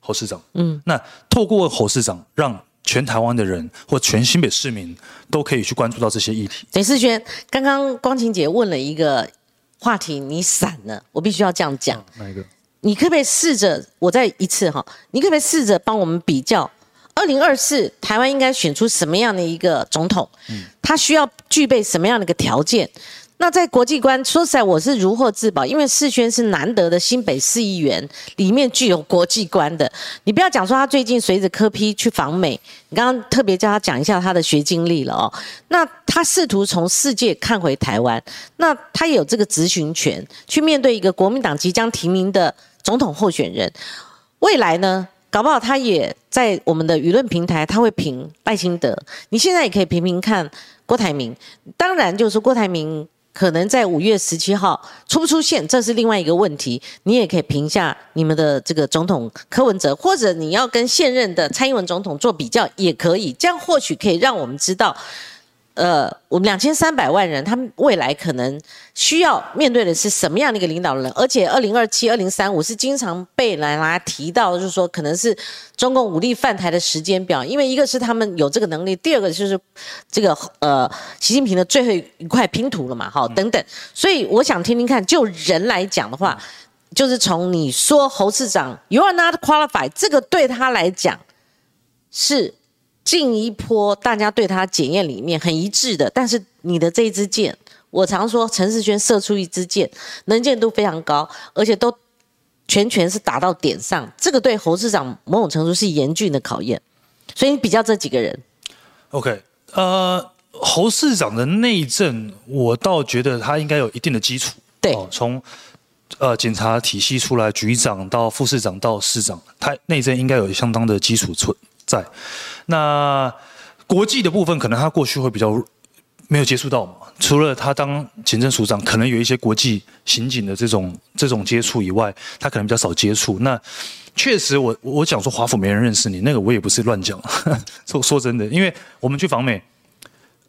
侯市长。那透过侯市长让。全台湾的人或全新北市民都可以去关注到这些议题。陈世轩，刚刚光晴姐问了一个话题，你闪了，我必须要这样讲。哪一个？你可不可以试着，我再一次哈，你可不可以试着帮我们比较，二零二四台湾应该选出什么样的一个总统？嗯，他需要具备什么样的一个条件？那在国际观，说实在，我是如获至宝，因为世轩是难得的新北市议员，里面具有国际观的。你不要讲说他最近随着科批去访美，你刚刚特别叫他讲一下他的学经历了哦。那他试图从世界看回台湾，那他有这个执行权去面对一个国民党即将提名的总统候选人。未来呢，搞不好他也在我们的舆论平台，他会评赖清德。你现在也可以评评看郭台铭，当然就是郭台铭。可能在五月十七号出不出现，这是另外一个问题。你也可以评价你们的这个总统柯文哲，或者你要跟现任的蔡英文总统做比较，也可以。这样或许可以让我们知道。呃，我们两千三百万人，他们未来可能需要面对的是什么样的一个领导人？而且，二零二七、二零三五是经常被来拿提到，就是说可能是中共武力犯台的时间表。因为一个是他们有这个能力，第二个就是这个呃，习近平的最后一块拼图了嘛，好，等等。所以我想听听看，就人来讲的话，就是从你说侯市长 you are not qualified，这个对他来讲是。进一波，大家对他检验里面很一致的，但是你的这一支箭，我常说陈世轩射出一支箭，能见度非常高，而且都全全是打到点上，这个对侯市长某种程度是严峻的考验。所以你比较这几个人，OK，呃，侯市长的内政，我倒觉得他应该有一定的基础。对，从呃检察体系出来，局长到副市长到市长，他内政应该有相当的基础存在。那国际的部分，可能他过去会比较没有接触到嘛。除了他当行政署长，可能有一些国际刑警的这种这种接触以外，他可能比较少接触。那确实，我我讲说华府没人认识你，那个我也不是乱讲。说说真的，因为我们去访美，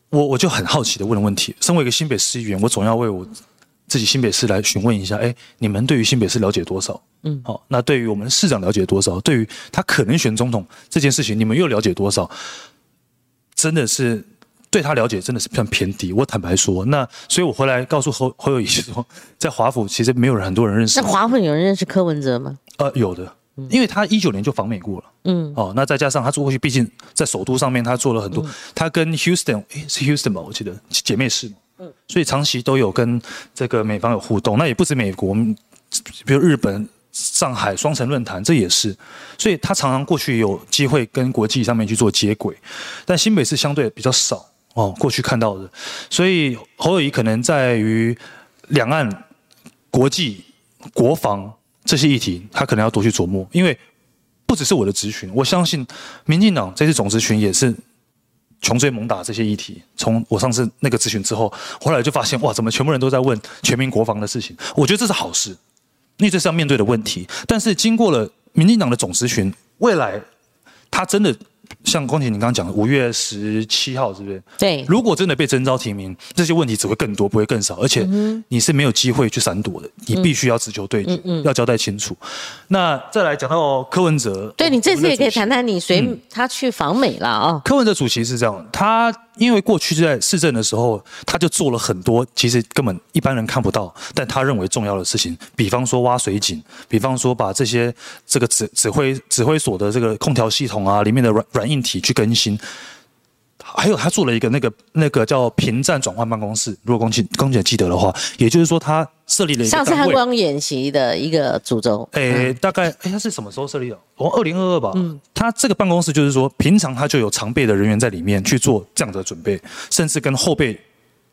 我我就很好奇的问了问题，身为一个新北市议员，我总要为我自己新北市来询问一下，哎，你们对于新北市了解多少？嗯，好，那对于我们市长了解多少？对于他可能选总统这件事情，你们又了解多少？真的是对他了解真的是非常偏低。我坦白说，那所以我回来告诉侯侯友谊说，在华府其实没有人很多人认识。那华府有人认识柯文哲吗？呃，有的，因为他一九年就访美过了。嗯，哦，那再加上他做过去，毕竟在首都上面他做了很多，他跟 Houston 诶是 Houston 吧？我记得姐妹市。嗯，所以长期都有跟这个美方有互动。那也不止美国，比如日本。上海双城论坛，这也是，所以他常常过去有机会跟国际上面去做接轨，但新北市相对比较少哦。过去看到的，所以侯友谊可能在于两岸、国际、国防这些议题，他可能要多去琢磨。因为不只是我的咨询，我相信民进党这次总咨询也是穷追猛打这些议题。从我上次那个咨询之后，后来就发现哇，怎么全部人都在问全民国防的事情？我觉得这是好事。那这是要面对的问题，但是经过了民进党的总咨询，未来他真的。像光姐你刚刚讲的，五月十七号是不是？对。如果真的被征召提名，这些问题只会更多，不会更少，而且你是没有机会去闪躲的，你必须要直球对决，要交代清楚。那再来讲到柯文哲，对你这次也可以谈谈你随他去访美了啊。柯文哲主席是这样，他因为过去在市政的时候，他就做了很多其实根本一般人看不到，但他认为重要的事情，比方说挖水井，比方说把这些这个指指挥指挥所的这个空调系统啊里面的软软。硬体去更新，还有他做了一个那个那个叫平站转换办公室。如果公姐公姐记得的话，也就是说他设立了一个上次汉光演习的一个主轴。诶，大概诶，他是什么时候设立的？我，二零二二吧。嗯，他这个办公室就是说，平常他就有常备的人员在里面去做这样的准备，甚至跟后备。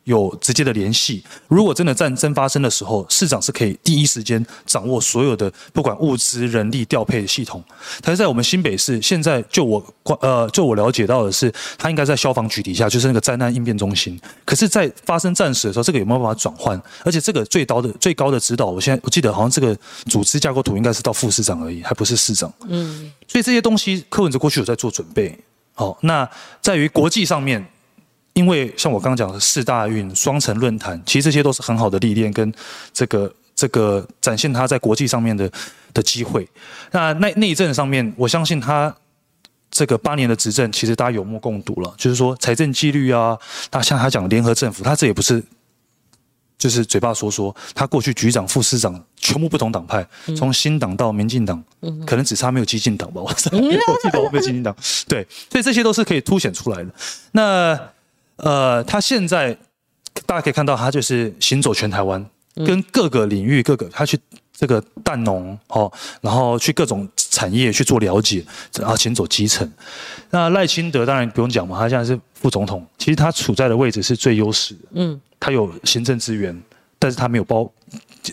有直接的联系。如果真的战争发生的时候，市长是可以第一时间掌握所有的不管物资、人力调配的系统。但是在我们新北市，现在就我呃就我了解到的是，他应该在消防局底下，就是那个灾难应变中心。可是，在发生战时的时候，这个有没有办法转换？而且这个最高的最高的指导，我现在我记得好像这个组织架构图应该是到副市长而已，还不是市长。嗯。所以这些东西，柯文哲过去有在做准备。好，那在于国际上面。因为像我刚刚讲的四大运、双城论坛，其实这些都是很好的历练跟这个这个展现他在国际上面的的机会。那内内政上面，我相信他这个八年的执政，其实大家有目共睹了。就是说财政纪律啊，他像他讲联合政府，他这也不是就是嘴巴说说。他过去局长、副市长全部不同党派，从新党到民进党，可能只差没有激进党吧。我记得 我没有激进党。对，所以这些都是可以凸显出来的。那呃，他现在大家可以看到，他就是行走全台湾，跟各个领域、各个他去这个蛋农哦，然后去各种产业去做了解，然后行走基层。那赖清德当然不用讲嘛，他现在是副总统，其实他处在的位置是最优势的。嗯，他有行政资源，但是他没有包，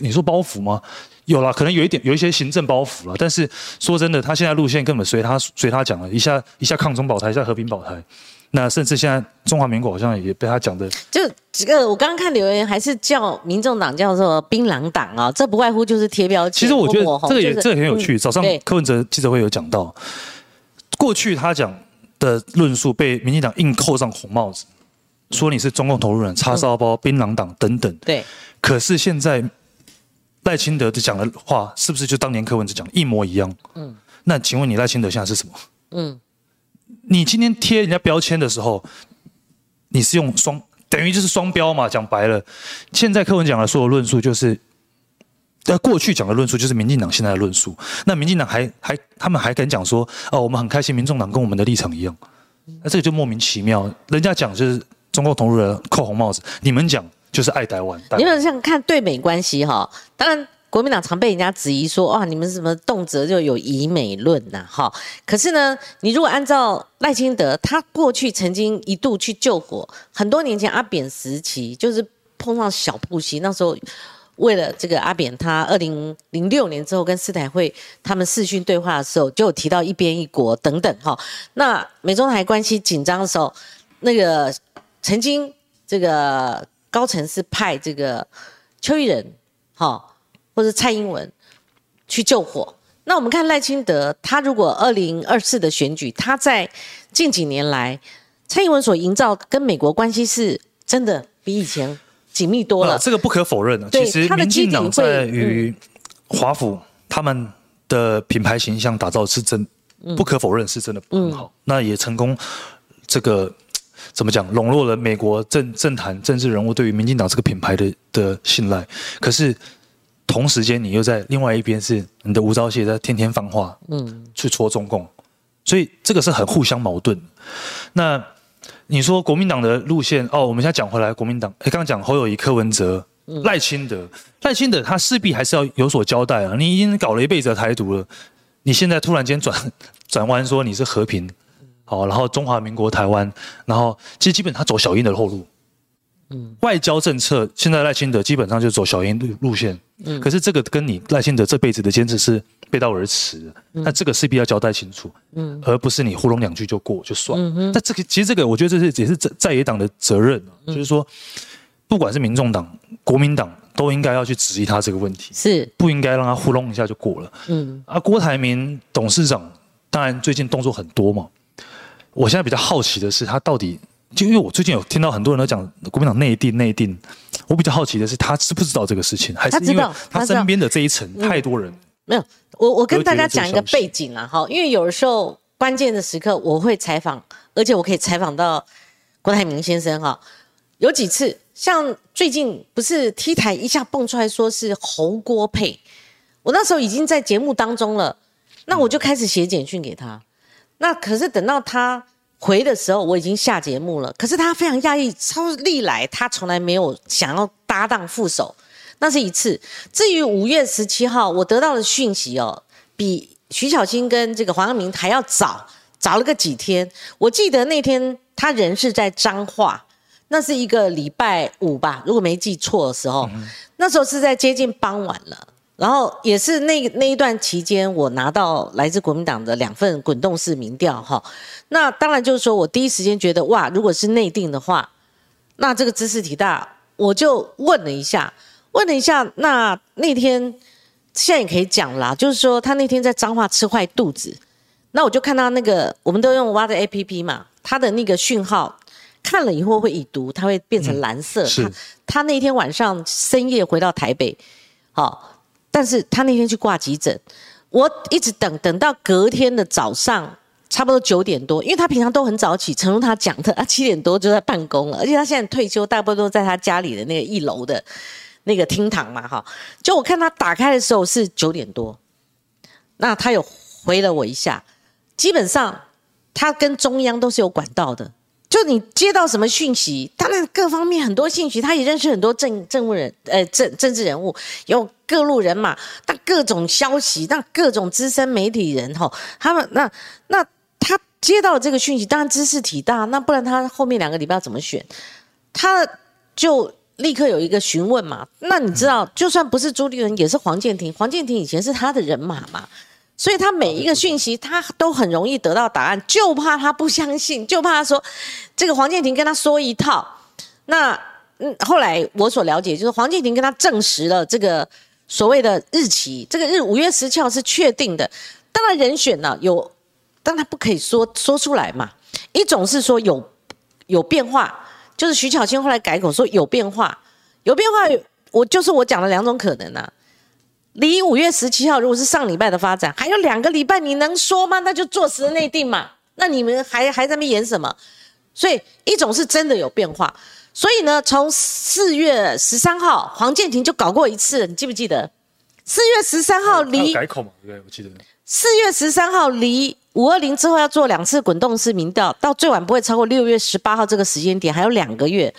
你说包袱吗？有了，可能有一点有一些行政包袱了，但是说真的，他现在路线根本随他随他讲了一下，一下抗中保台，一下和平保台。那甚至现在中华民国好像也被他讲的，就这个我刚刚看留言，还是叫民众党叫做槟榔党啊，这不外乎就是贴标签。其实我觉得这个也这个很有趣。早上柯文哲记者会有讲到，过去他讲的论述被民进党硬扣上红帽子，说你是中共投入人、叉烧包、槟榔党等等。对。可是现在赖清德的讲的话，是不是就当年柯文哲讲一模一样？嗯。那请问你赖清德现在是什么？嗯。你今天贴人家标签的时候，你是用双等于就是双标嘛？讲白了，现在课文讲的所有论述就是，在过去讲的论述就是民进党现在的论述。那民进党还还他们还敢讲说哦，我们很开心，民众党跟我们的立场一样。那这个就莫名其妙。人家讲就是中共同路人扣红帽子，你们讲就是爱台湾。你们像看对美关系哈，当然。国民党常被人家质疑说：“哇，你们什么动辄就有以美论呐？”哈，可是呢，你如果按照赖清德，他过去曾经一度去救火，很多年前阿扁时期，就是碰上小布希，那时候为了这个阿扁，他二零零六年之后跟斯台会他们视讯对话的时候，就有提到一边一国等等哈。那美中台关系紧张的时候，那个曾经这个高层是派这个邱毅人，哈。或者蔡英文去救火，那我们看赖清德，他如果二零二四的选举，他在近几年来蔡英文所营造跟美国关系是真的比以前紧密多了。这个不可否认的。其实民进党在于华府他们的品牌形象打造是真，嗯不可否认是真的很好。那也成功这个怎么讲笼络了美国政政坛政治人物对于民进党这个品牌的的信赖。可是同时间你又在另外一边是你的吴钊燮在天天放话，嗯，去戳中共，所以这个是很互相矛盾。那你说国民党的路线哦，我们现在讲回来，国民党，哎，刚刚讲侯友谊、柯文哲、赖清德，赖清德他势必还是要有所交代啊。你已经搞了一辈子的台独了，你现在突然间转 转弯说你是和平，好，然后中华民国台湾，然后其实基本他走小英的后路。外交政策现在赖清德基本上就走小英路路线，可是这个跟你赖清德这辈子的坚持是背道而驰。的，那这个势必要交代清楚，而不是你糊弄两句就过就算。那这个其实这个我觉得这是也是在在野党的责任啊。就是说，不管是民众党、国民党，都应该要去质疑他这个问题，是。不应该让他糊弄一下就过了。嗯。啊，郭台铭董事长当然最近动作很多嘛，我现在比较好奇的是他到底。就因为我最近有听到很多人都讲国民党内定内定，我比较好奇的是他知不知道这个事情，还是因为他身边的这一层太多人，没有，我我跟大家讲一个背景啦，哈，因为有的时候关键的时刻我会采访，而且我可以采访到郭台铭先生哈。有几次，像最近不是 T 台一下蹦出来说是侯郭配，我那时候已经在节目当中了，那我就开始写简讯给他。那可是等到他回的时候，我已经下节目了。可是他非常讶异，超历来他从来没有想要搭档副手，那是一次。至于五月十七号，我得到的讯息哦，比徐小青跟这个黄阳明还要早，早了个几天。我记得那天他人是在彰化，那是一个礼拜五吧，如果没记错的时候，那时候是在接近傍晚了。然后也是那那一段期间，我拿到来自国民党的两份滚动式民调哈。那当然就是说我第一时间觉得哇，如果是内定的话，那这个知识体大，我就问了一下，问了一下，那那天现在也可以讲啦，就是说他那天在彰化吃坏肚子，那我就看到那个我们都用挖的 A P P 嘛，他的那个讯号看了以后会已读，它会变成蓝色。是他他那天晚上深夜回到台北，好、但是他那天去挂急诊，我一直等等到隔天的早上。差不多九点多，因为他平常都很早起，诚如他讲的，他七点多就在办公了，而且他现在退休，大部分都在他家里的那个一楼的那个厅堂嘛，哈。就我看他打开的时候是九点多，那他有回了我一下，基本上他跟中央都是有管道的，就你接到什么讯息，当然各方面很多信息，他也认识很多政政务人，呃政政治人物，有各路人马，那各种消息，那各种资深媒体人哈，他们那那他接到这个讯息，当然知识体大，那不然他后面两个礼拜要怎么选？他就立刻有一个询问嘛。那你知道，就算不是朱立伦，也是黄建庭，黄建庭以前是他的人马嘛。所以他每一个讯息，他都很容易得到答案，就怕他不相信，就怕他说这个黄建庭跟他说一套。那嗯，后来我所了解，就是黄建庭跟他证实了这个所谓的日期，这个日五月十七号是确定的。当然人选呢有，但他不可以说说出来嘛。一种是说有有变化，就是徐巧芯后来改口说有变化，有变化，我就是我讲了两种可能啊。离五月十七号如果是上礼拜的发展，还有两个礼拜，你能说吗？那就坐实内定嘛。那你们还还在那边演什么？所以一种是真的有变化，所以呢，从四月十三号黄建庭就搞过一次，你记不记得？四月十三号离改口嘛？对不对？我记得四月十三号离五二零之后要做两次滚动式民调，到最晚不会超过六月十八号这个时间点，还有两个月，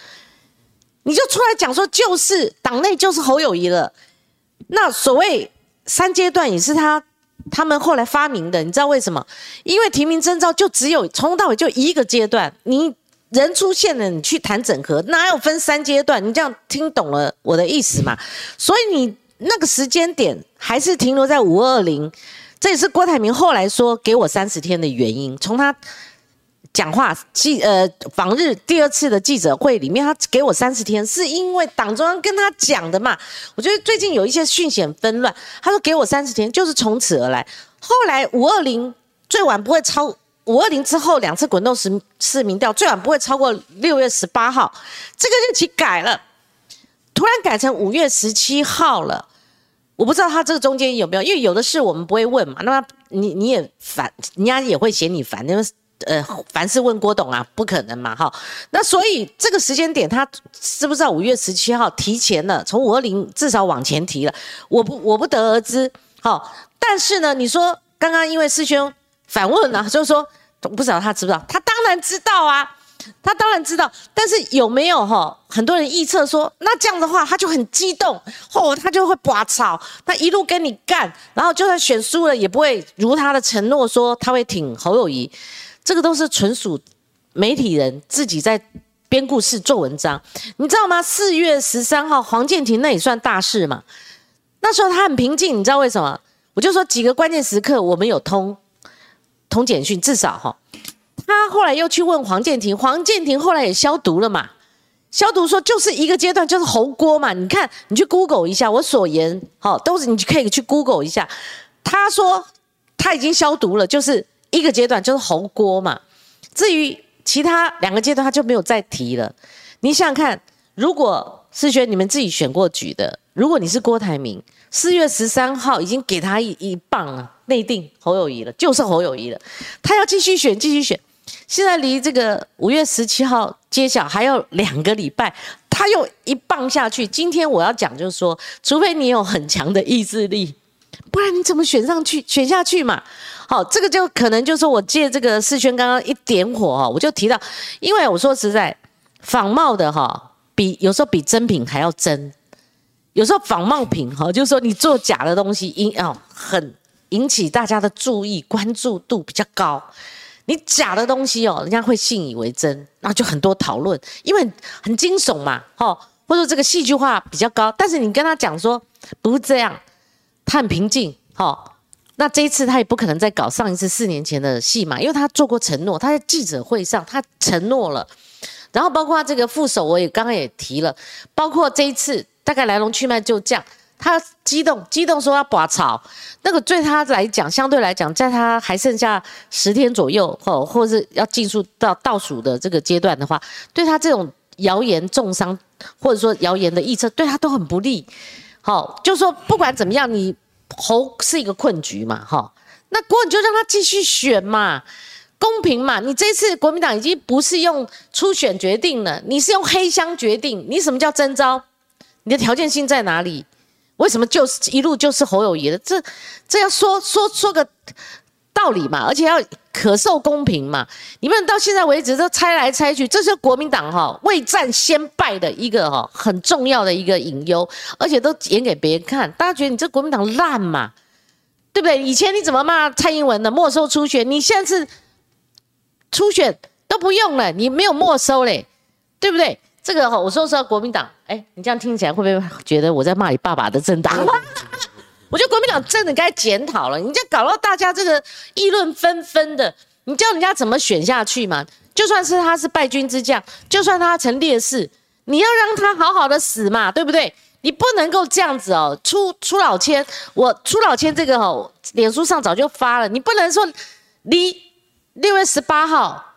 你就出来讲说就是党内就是侯友谊了。那所谓三阶段也是他他们后来发明的，你知道为什么？因为提名征召就只有从头到尾就一个阶段，你人出现了，你去谈整合，哪有分三阶段？你这样听懂了我的意思吗？所以你那个时间点还是停留在五二零，这也是郭台铭后来说给我三十天的原因。从他讲话记呃访日第二次的记者会里面，他给我三十天，是因为党中央跟他讲的嘛。我觉得最近有一些讯息很纷乱，他说给我三十天，就是从此而来。后来五二零最晚不会超五二零之后两次滚动式市民调，最晚不会超过六月十八号，这个日期改了，突然改成五月十七号了。我不知道他这个中间有没有，因为有的事我们不会问嘛。那么你你也烦，人家也会嫌你烦，因 为呃，凡是问郭董啊，不可能嘛，哈。那所以这个时间点，他知不知道五月十七号提前了，从五二零至少往前提了，我不我不得而知。好，但是呢，你说刚刚因为师兄反问了，就是说不知道他知不知道，他当然知道啊。他当然知道，但是有没有哈？很多人臆测说，那这样的话他就很激动，哦，他就会拔草，他一路跟你干，然后就算选输了，也不会如他的承诺说他会挺侯友谊。这个都是纯属媒体人自己在编故事做文章，你知道吗？四月十三号，黄建庭那也算大事嘛。那时候他很平静，你知道为什么？我就说几个关键时刻我们有通通简讯，至少哈。他后来又去问黄建庭，黄建庭后来也消毒了嘛？消毒说就是一个阶段，就是侯锅嘛。你看，你去 Google 一下，我所言好都是你可以去 Google 一下。他说他已经消毒了，就是一个阶段，就是侯锅嘛。至于其他两个阶段，他就没有再提了。你想想看，如果世轩你们自己选过举的，如果你是郭台铭，四月十三号已经给他一一棒了，内定侯友谊了，就是侯友谊了，他要继续选，继续选。现在离这个五月十七号揭晓还有两个礼拜，他又一棒下去。今天我要讲就是说，除非你有很强的意志力，不然你怎么选上去、选下去嘛？好，这个就可能就是我借这个世轩刚刚一点火哈，我就提到，因为我说实在，仿冒的哈，比有时候比真品还要真，有时候仿冒品哈，就是说你做假的东西引哦很引起大家的注意、关注度比较高。你假的东西哦，人家会信以为真，那就很多讨论，因为很惊悚嘛，哈，或者这个戏剧化比较高。但是你跟他讲说不是这样，他很平静，哈。那这一次他也不可能再搞上一次四年前的戏嘛，因为他做过承诺，他在记者会上他承诺了，然后包括这个副手我也刚刚也提了，包括这一次大概来龙去脉就这样。他激动，激动说要拔草，那个对他来讲，相对来讲，在他还剩下十天左右，或或是要进入到倒数的这个阶段的话，对他这种谣言重伤，或者说谣言的预测，对他都很不利。好，就说不管怎么样，你侯是一个困局嘛，哈，那国你就让他继续选嘛，公平嘛。你这次国民党已经不是用初选决定了，你是用黑箱决定。你什么叫征召？你的条件性在哪里？为什么就是一路就是侯友谊的？这这要说说说个道理嘛，而且要可受公平嘛。你们到现在为止都猜来猜去，这是国民党哈未战先败的一个哈很重要的一个隐忧，而且都演给别人看。大家觉得你这国民党烂嘛？对不对？以前你怎么骂蔡英文的没收初选？你现在是初选都不用了，你没有没收嘞，对不对？这个哈我说说国民党，哎，你这样听起来会不会觉得我在骂你爸爸的政党？我觉得国民党真的该检讨了，你这搞到大家这个议论纷纷的，你叫人家怎么选下去嘛？就算是他是败军之将，就算他成烈士，你要让他好好的死嘛，对不对？你不能够这样子哦，出出老千，我出老千这个哦，脸书上早就发了，你不能说离六月十八号。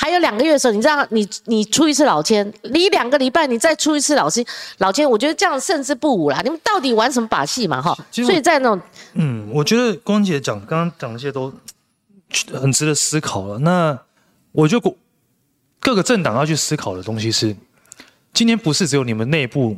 还有两个月的时候，你这样，你你出一次老千，离两个礼拜你再出一次老千，老千，我觉得这样胜之不武啦。你们到底玩什么把戏嘛？哈，所以在那种，嗯，我觉得光姐讲刚刚讲那些都很值得思考了。那我觉得各个政党要去思考的东西是，今天不是只有你们内部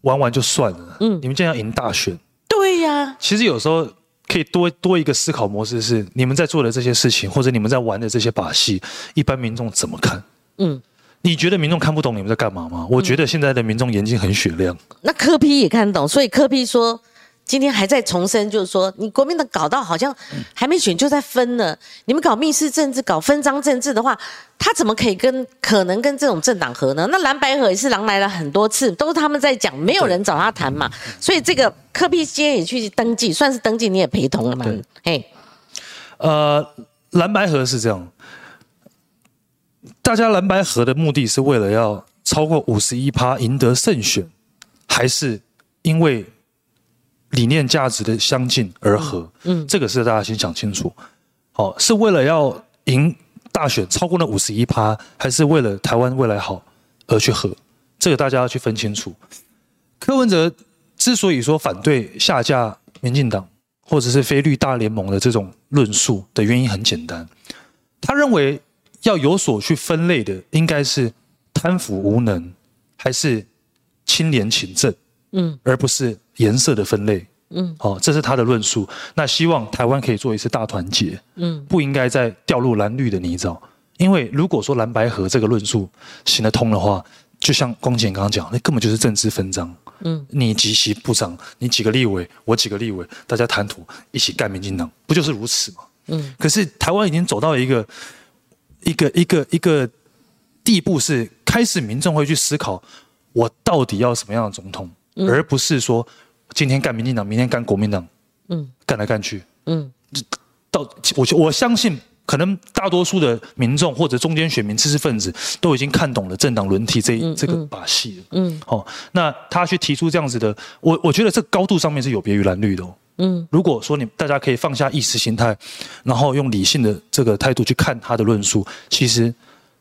玩玩就算了，嗯，你们今天要赢大选，对呀，其实有时候。可以多多一个思考模式是，你们在做的这些事情，或者你们在玩的这些把戏，一般民众怎么看？嗯，你觉得民众看不懂你们在干嘛吗？我觉得现在的民众眼睛很雪亮。那柯批也看得懂，所以柯批说。今天还在重申，就是说，你国民党搞到好像还没选就在分了。你们搞密室政治、搞分赃政治的话，他怎么可以跟可能跟这种政党合呢？那蓝白合也是狼来了很多次，都是他们在讲，没有人找他谈嘛。所以这个柯碧今天也去登记，算是登记，你也陪同了嘛？嘿，呃，蓝白合是这样，大家蓝白合的目的是为了要超过五十一趴赢得胜选，还是因为？理念价值的相近而合，嗯，这个是大家先想清楚。好，是为了要赢大选超过那五十一趴，还是为了台湾未来好而去合？这个大家要去分清楚。柯文哲之所以说反对下架民进党或者是非绿大联盟的这种论述的原因很简单，他认为要有所去分类的，应该是贪腐无能还是清廉勤政，嗯，而不是颜色的分类。嗯，好，这是他的论述。那希望台湾可以做一次大团结，嗯，不应该再掉入蓝绿的泥沼。因为如果说蓝白河这个论述行得通的话，就像光简刚刚讲，那根本就是政治分赃。嗯，你几席部长，你几个立委，我几个立委，大家谈妥一起干民进党，不就是如此吗？嗯，可是台湾已经走到一个一个一个一个地步，是开始民众会去思考，我到底要什么样的总统，而不是说。今天干民进党，明天干国民党，嗯，干来干去，嗯，到我我相信，可能大多数的民众或者中间选民、知识分子都已经看懂了政党轮替这这个把戏了，嗯，哦，那他去提出这样子的，我我觉得这高度上面是有别于蓝绿的，嗯，如果说你大家可以放下意识形态，然后用理性的这个态度去看他的论述，其实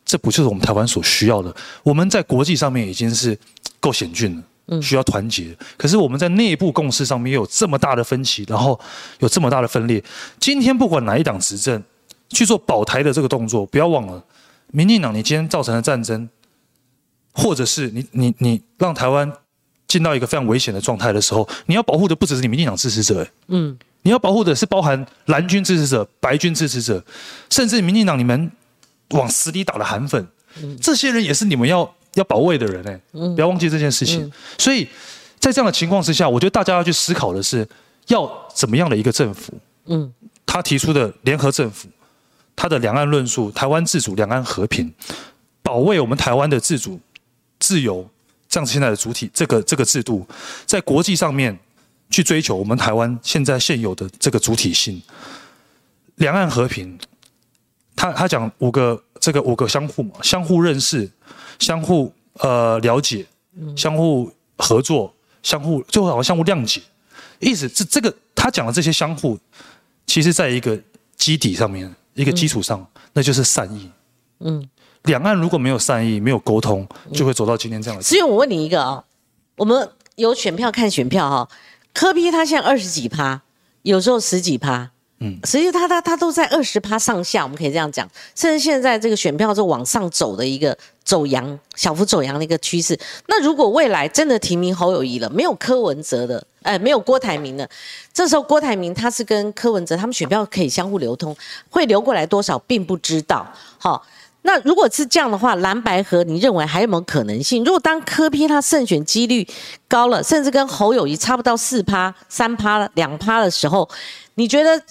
这不就是我们台湾所需要的？我们在国际上面已经是够险峻了。需要团结，可是我们在内部共识上面有这么大的分歧，然后有这么大的分裂。今天不管哪一党执政，去做保台的这个动作，不要忘了，民进党你今天造成了战争，或者是你你你让台湾进到一个非常危险的状态的时候，你要保护的不只是你民进党支持者，嗯，你要保护的是包含蓝军支持者、白军支持者，甚至民进党你们往死里打的韩粉，这些人也是你们要。要保卫的人哎，不要忘记这件事情。所以在这样的情况之下，我觉得大家要去思考的是，要怎么样的一个政府？嗯，他提出的联合政府，他的两岸论述，台湾自主、两岸和平，保卫我们台湾的自主、自由，这样子现在的主体，这个这个制度，在国际上面去追求我们台湾现在现有的这个主体性，两岸和平。他他讲五个这个五个相互嘛，相互认识。相互呃了解，相互合作，相互就好像相互谅解，意思是这个他讲的这些相互，其实在一个基底上面，一个基础上，那就是善意。嗯，两岸如果没有善意，没有沟通，就会走到今天这样的。所以我问你一个啊，我们有选票看选票哈，科比他现在二十几趴，有时候十几趴。嗯，实际他他他都在二十趴上下，我们可以这样讲。甚至现在这个选票是往上走的一个走阳、小幅走阳的一个趋势。那如果未来真的提名侯友谊了，没有柯文哲的，哎，没有郭台铭的，这时候郭台铭他是跟柯文哲他们选票可以相互流通，会流过来多少并不知道。好，那如果是这样的话，蓝白河你认为还有没有可能性？如果当柯批他胜选几率高了，甚至跟侯友谊差不到四趴、三趴、两趴的时候？你觉得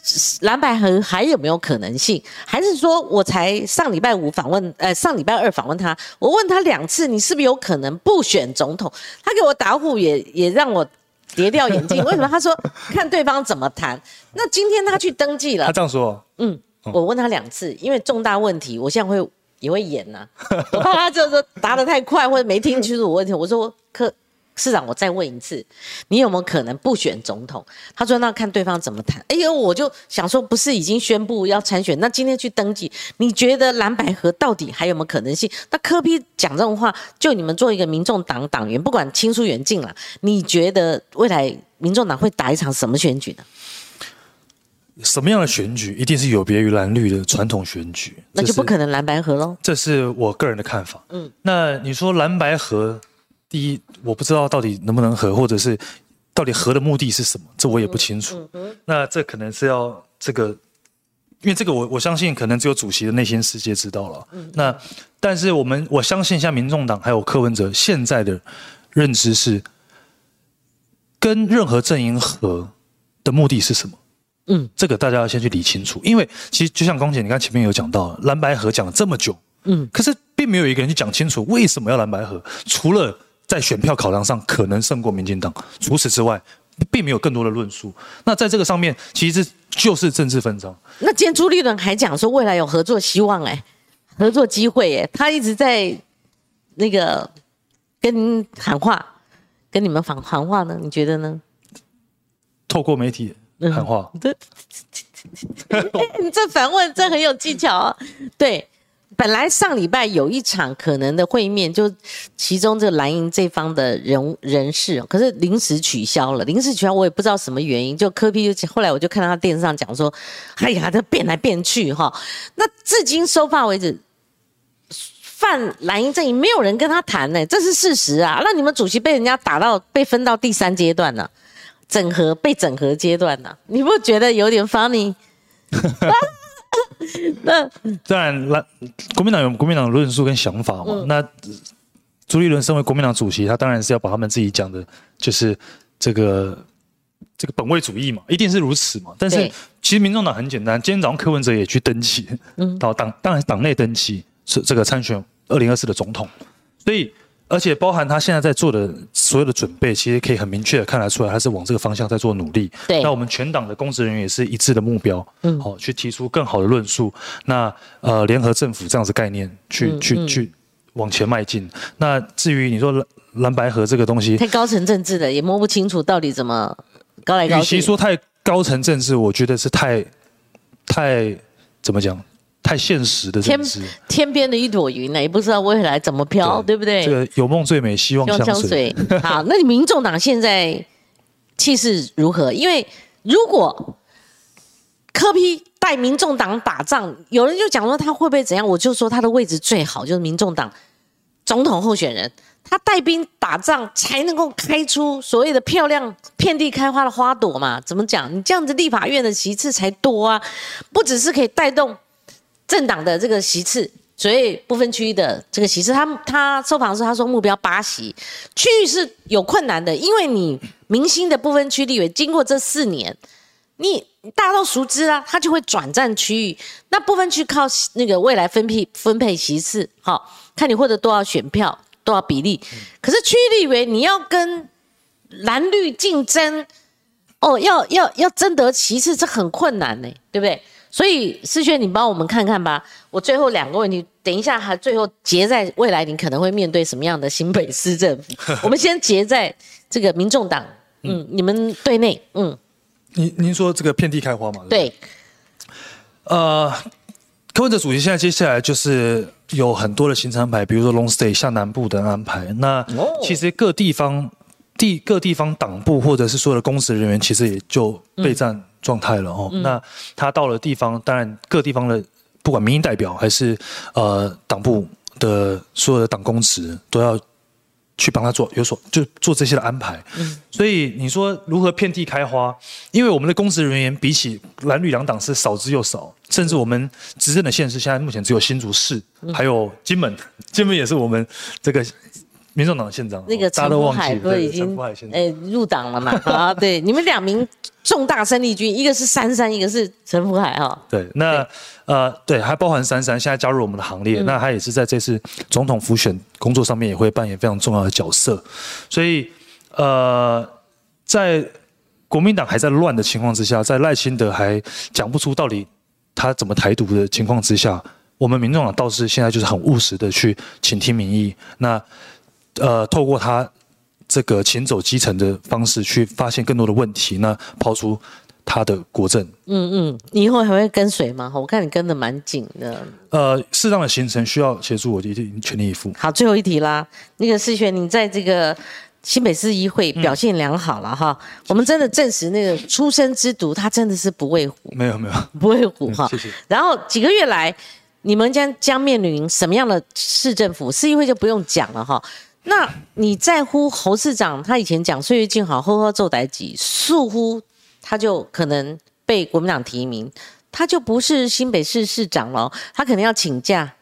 蓝白河还有没有可能性？还是说我才上礼拜五访问，呃，上礼拜二访问他，我问他两次，你是不是有可能不选总统？他给我答复也也让我跌掉眼镜。为什么？他说看对方怎么谈。那今天他去登记了，他这样说。嗯，我问他两次，因为重大问题，我现在会也会演呐，我怕他就是答得太快或者没听清楚问题。我说可。市长，我再问一次，你有没有可能不选总统？他说：“那看对方怎么谈。”哎呦，我就想说，不是已经宣布要参选？那今天去登记，你觉得蓝百合到底还有没有可能性？那柯批讲这种话，就你们做一个民众党党员，不管亲疏远近了，你觉得未来民众党会打一场什么选举呢？什么样的选举一定是有别于蓝绿的传统选举？那就不可能蓝白合喽。这是我个人的看法。嗯，那你说蓝白合？第一，我不知道到底能不能合，或者是到底合的目的是什么，这我也不清楚。那这可能是要这个，因为这个我我相信可能只有主席的内心世界知道了。嗯那但是我们我相信，像民众党还有柯文哲现在的认知是，跟任何阵营合的目的是什么？嗯，这个大家要先去理清楚。因为其实就像光姐，你看前面有讲到蓝白河讲了这么久，嗯，可是并没有一个人去讲清楚为什么要蓝白河，除了。在选票考量上可能胜过民进党，除此之外，并没有更多的论述。那在这个上面，其实就是政治纷争。那今天朱立伦还讲说未来有合作希望，哎，合作机会，哎，他一直在那个跟喊话，跟你们反喊话呢？你觉得呢？透过媒体喊话，对，你这反问这很有技巧啊。对，本来上礼拜有一场可能的会面，就其中这个蓝营这方的人人士，可是临时取消了。临时取消，我也不知道什么原因。就柯批就后来我就看到他电视上讲说，哎呀，这变来变去哈。那至今收发为止。泛蓝营阵营没有人跟他谈呢，这是事实啊。那你们主席被人家打到被分到第三阶段了，整合被整合阶段啊，你不觉得有点 funny？那当然，那国民党有国民党的论述跟想法嘛。那朱立伦身为国民党主席，他当然是要把他们自己讲的，就是这个这个本位主义嘛，一定是如此嘛。但是其实民众党很简单，今天早上柯文哲也去登记，到党当然党内登记。是这个参选二零二四的总统，所以而且包含他现在在做的所有的准备，其实可以很明确的看得出来，他是往这个方向在做努力。对，那我们全党的公职人员也是一致的目标，嗯，好，去提出更好的论述。那呃，联合政府这样子概念，去去去往前迈进。那至于你说蓝蓝白河这个东西，太高层政治的，也摸不清楚到底怎么高来高去。与其说太高层政治，我觉得是太太怎么讲？太现实的天天边的一朵云呢，也不知道未来怎么飘，对不对？这个有梦最美，希望相随。好，那你民众党现在气势如何？因为如果柯批带民众党打仗，有人就讲说他会不会怎样？我就说他的位置最好就是民众党总统候选人，他带兵打仗才能够开出所谓的漂亮遍地开花的花朵嘛？怎么讲？你这样子立法院的席次才多啊，不只是可以带动。政党的这个席次，所以不分区的这个席次，他他受访时他说目标八席，区域是有困难的，因为你明星的不分区立委经过这四年，你大家都熟知啦，他就会转战区域，那部分区靠那个未来分配分配席次，好看你获得多少选票多少比例，可是区域立委你要跟蓝绿竞争，哦，要要要争得席次，这很困难呢，对不对？所以思轩，你帮我们看看吧。我最后两个问题，等一下还最后结在未来，你可能会面对什么样的新北市政府？我们先结在这个民众党，嗯，你们对内，嗯。您您说这个遍地开花嘛？对。呃，柯文哲主席现在接下来就是有很多的行程安排，比如说 Long Stay 下南部的安排。那其实各地方地各地方党部或者是所有的公职人员，其实也就备战。状态了哦，那他到了地方，当然各地方的不管民意代表还是呃党部的所有的党公职都要去帮他做有所就做这些的安排。嗯，所以你说如何遍地开花？因为我们的公职人员比起蓝绿两党是少之又少，甚至我们执政的县市现在目前只有新竹市，还有金门，金门也是我们这个。民众党县长那个陈福海不是已经诶入党了嘛？啊，对，你们两名重大生力军，一个是珊珊，一个是陈福海哈。对，那呃，对，还包含珊珊现在加入我们的行列，那他也是在这次总统辅选工作上面也会扮演非常重要的角色。所以呃，在国民党还在乱的情况之下，在赖清德还讲不出到底他怎么台独的情况之下，我们民众党倒是现在就是很务实的去倾听民意。那呃，透过他这个勤走基层的方式去发现更多的问题，那抛出他的国政。嗯嗯，你以后还会跟随吗？我看你跟的蛮紧的。呃，适当的行程需要协助，我一定全力以赴。好，最后一题啦。那个世璇，你在这个新北市议会表现良好了哈。我们真的证实那个出生之毒，他真的是不畏虎。没有没有，不畏虎哈。谢谢。然后几个月来，你们将将面临什么样的市政府？市议会就不用讲了哈。那你在乎侯市长？他以前讲岁月静好，呵呵奏歹己，似乎他就可能被国民党提名，他就不是新北市市长了。他可能要请假，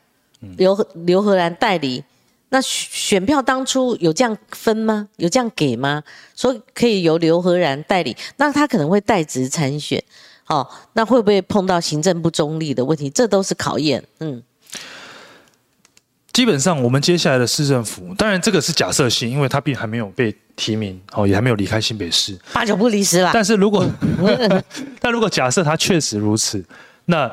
刘刘和然代理。那选票当初有这样分吗？有这样给吗？说可以由刘和然代理，那他可能会代职参选。哦，那会不会碰到行政不中立的问题？这都是考验。嗯。基本上，我们接下来的市政府，当然这个是假设性，因为他并还没有被提名，哦，也还没有离开新北市，八九不离十啦。但是如果，但如果假设他确实如此，那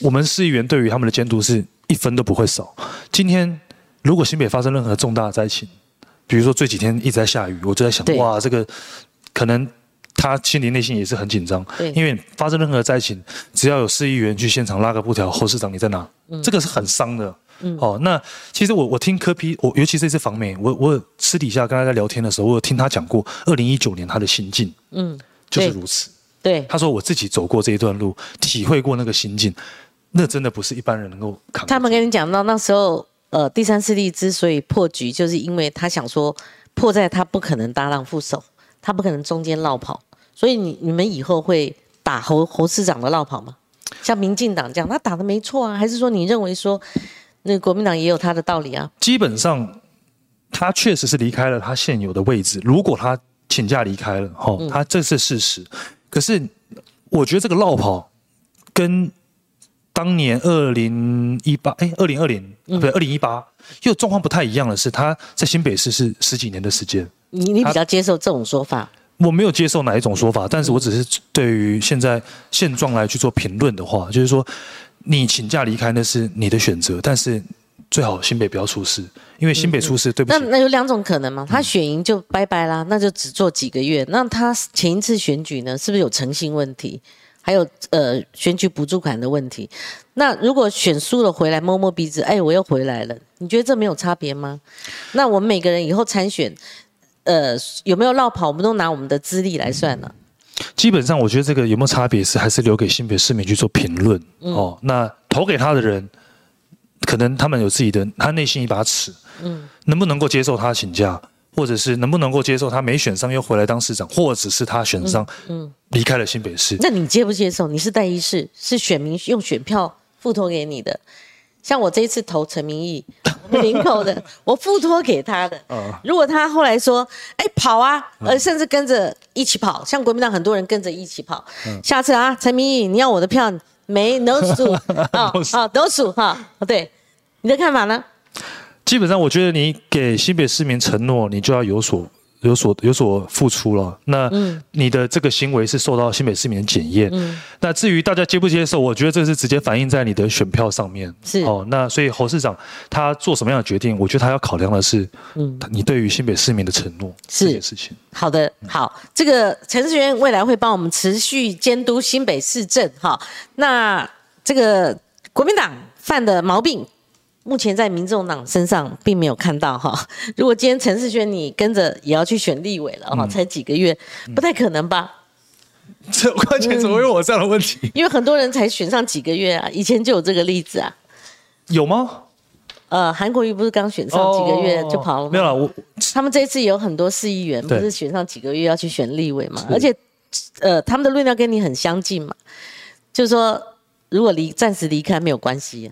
我们市议员对于他们的监督是一分都不会少。今天如果新北发生任何重大灾情，比如说这几天一直在下雨，我就在想，哇，这个可能。他心里内心也是很紧张对，因为发生任何灾情，只要有市议员去现场拉个布条，侯市长你在哪？这个是很伤的。哦，那其实我我听柯批，我尤其这次访美，我我私底下跟他在聊天的时候，我有听他讲过，二零一九年他的心境嗯，就是如此。对，他说我自己走过这一段路，体会过那个心境，那真的不是一般人能够扛。他们跟你讲到那时候，呃，第三势力之所以破局，就是因为他想说破在他不可能搭档副手，他不可能中间绕跑，所以你你们以后会打侯侯市长的绕跑吗？像民进党这样，他打的没错啊，还是说你认为说那个国民党也有他的道理啊？基本上，他确实是离开了他现有的位置。如果他请假离开了，哈、嗯他这是事实。可是，我觉得这个绕跑跟当年二零一八，哎，二零二零嗯不对，二零一八又状况不太一样的是，他在新北市是十几年的时间。你你比较接受这种说法？我没有接受哪一种说法，但是我只是对于现在现状来去做评论的话，就是说，你请假离开那是你的选择，但是最好新北不要出事，因为新北出事，对不那起，那有两种可能嘛，他选赢就拜拜啦，那就只做几个月。那他前一次选举呢，是不是有诚信问题？还有呃选举补助款的问题？那如果选输了回来摸摸鼻子，哎，我又回来了，你觉得这没有差别吗？那我们每个人以后参选，呃，有没有绕跑，我们都拿我们的资历来算了。基本上我觉得这个有没有差别是还是留给新北市民去做评论、哦。那投给他的人，可能他们有自己的他内心一把尺，嗯，能不能够接受他请假，或者是能不能够接受他没选上又回来当市长，或者是他选上，嗯，离开了新北市。那你接不接受？你是代议士，是选民用选票附托给你的。像我这一次投陈明义，林口的，我付托给他的。如果他后来说，哎，跑啊，呃，甚至跟着一起跑，像国民党很多人跟着一起跑。下次啊，陈明义，你要我的票没 no 数 啊，好 no 数哈，对，你的看法呢？基本上，我觉得你给新北市民承诺，你就要有所有所有所付出了。那你的这个行为是受到新北市民的检验。那至于大家接不接受，我觉得这是直接反映在你的选票上面。是哦，那所以侯市长他做什么样的决定，我觉得他要考量的是，嗯，你对于新北市民的承诺是这件事情。好的，好，这个陈世源未来会帮我们持续监督新北市政哈。那这个国民党犯的毛病，目前在民众党身上并没有看到哈。如果今天陈世轩你跟着也要去选立委了哈，才几个月，不太可能吧？这关键怎么会有我这样的问题？因为很多人才选上几个月啊，以前就有这个例子啊。有吗？呃，韩国瑜不是刚选上几个月就跑了吗？哦没有了，我他们这一次有很多市议员，不是选上几个月要去选立委嘛？而且，呃，他们的论调跟你很相近嘛，就是说，如果离暂时离开没有关系、啊，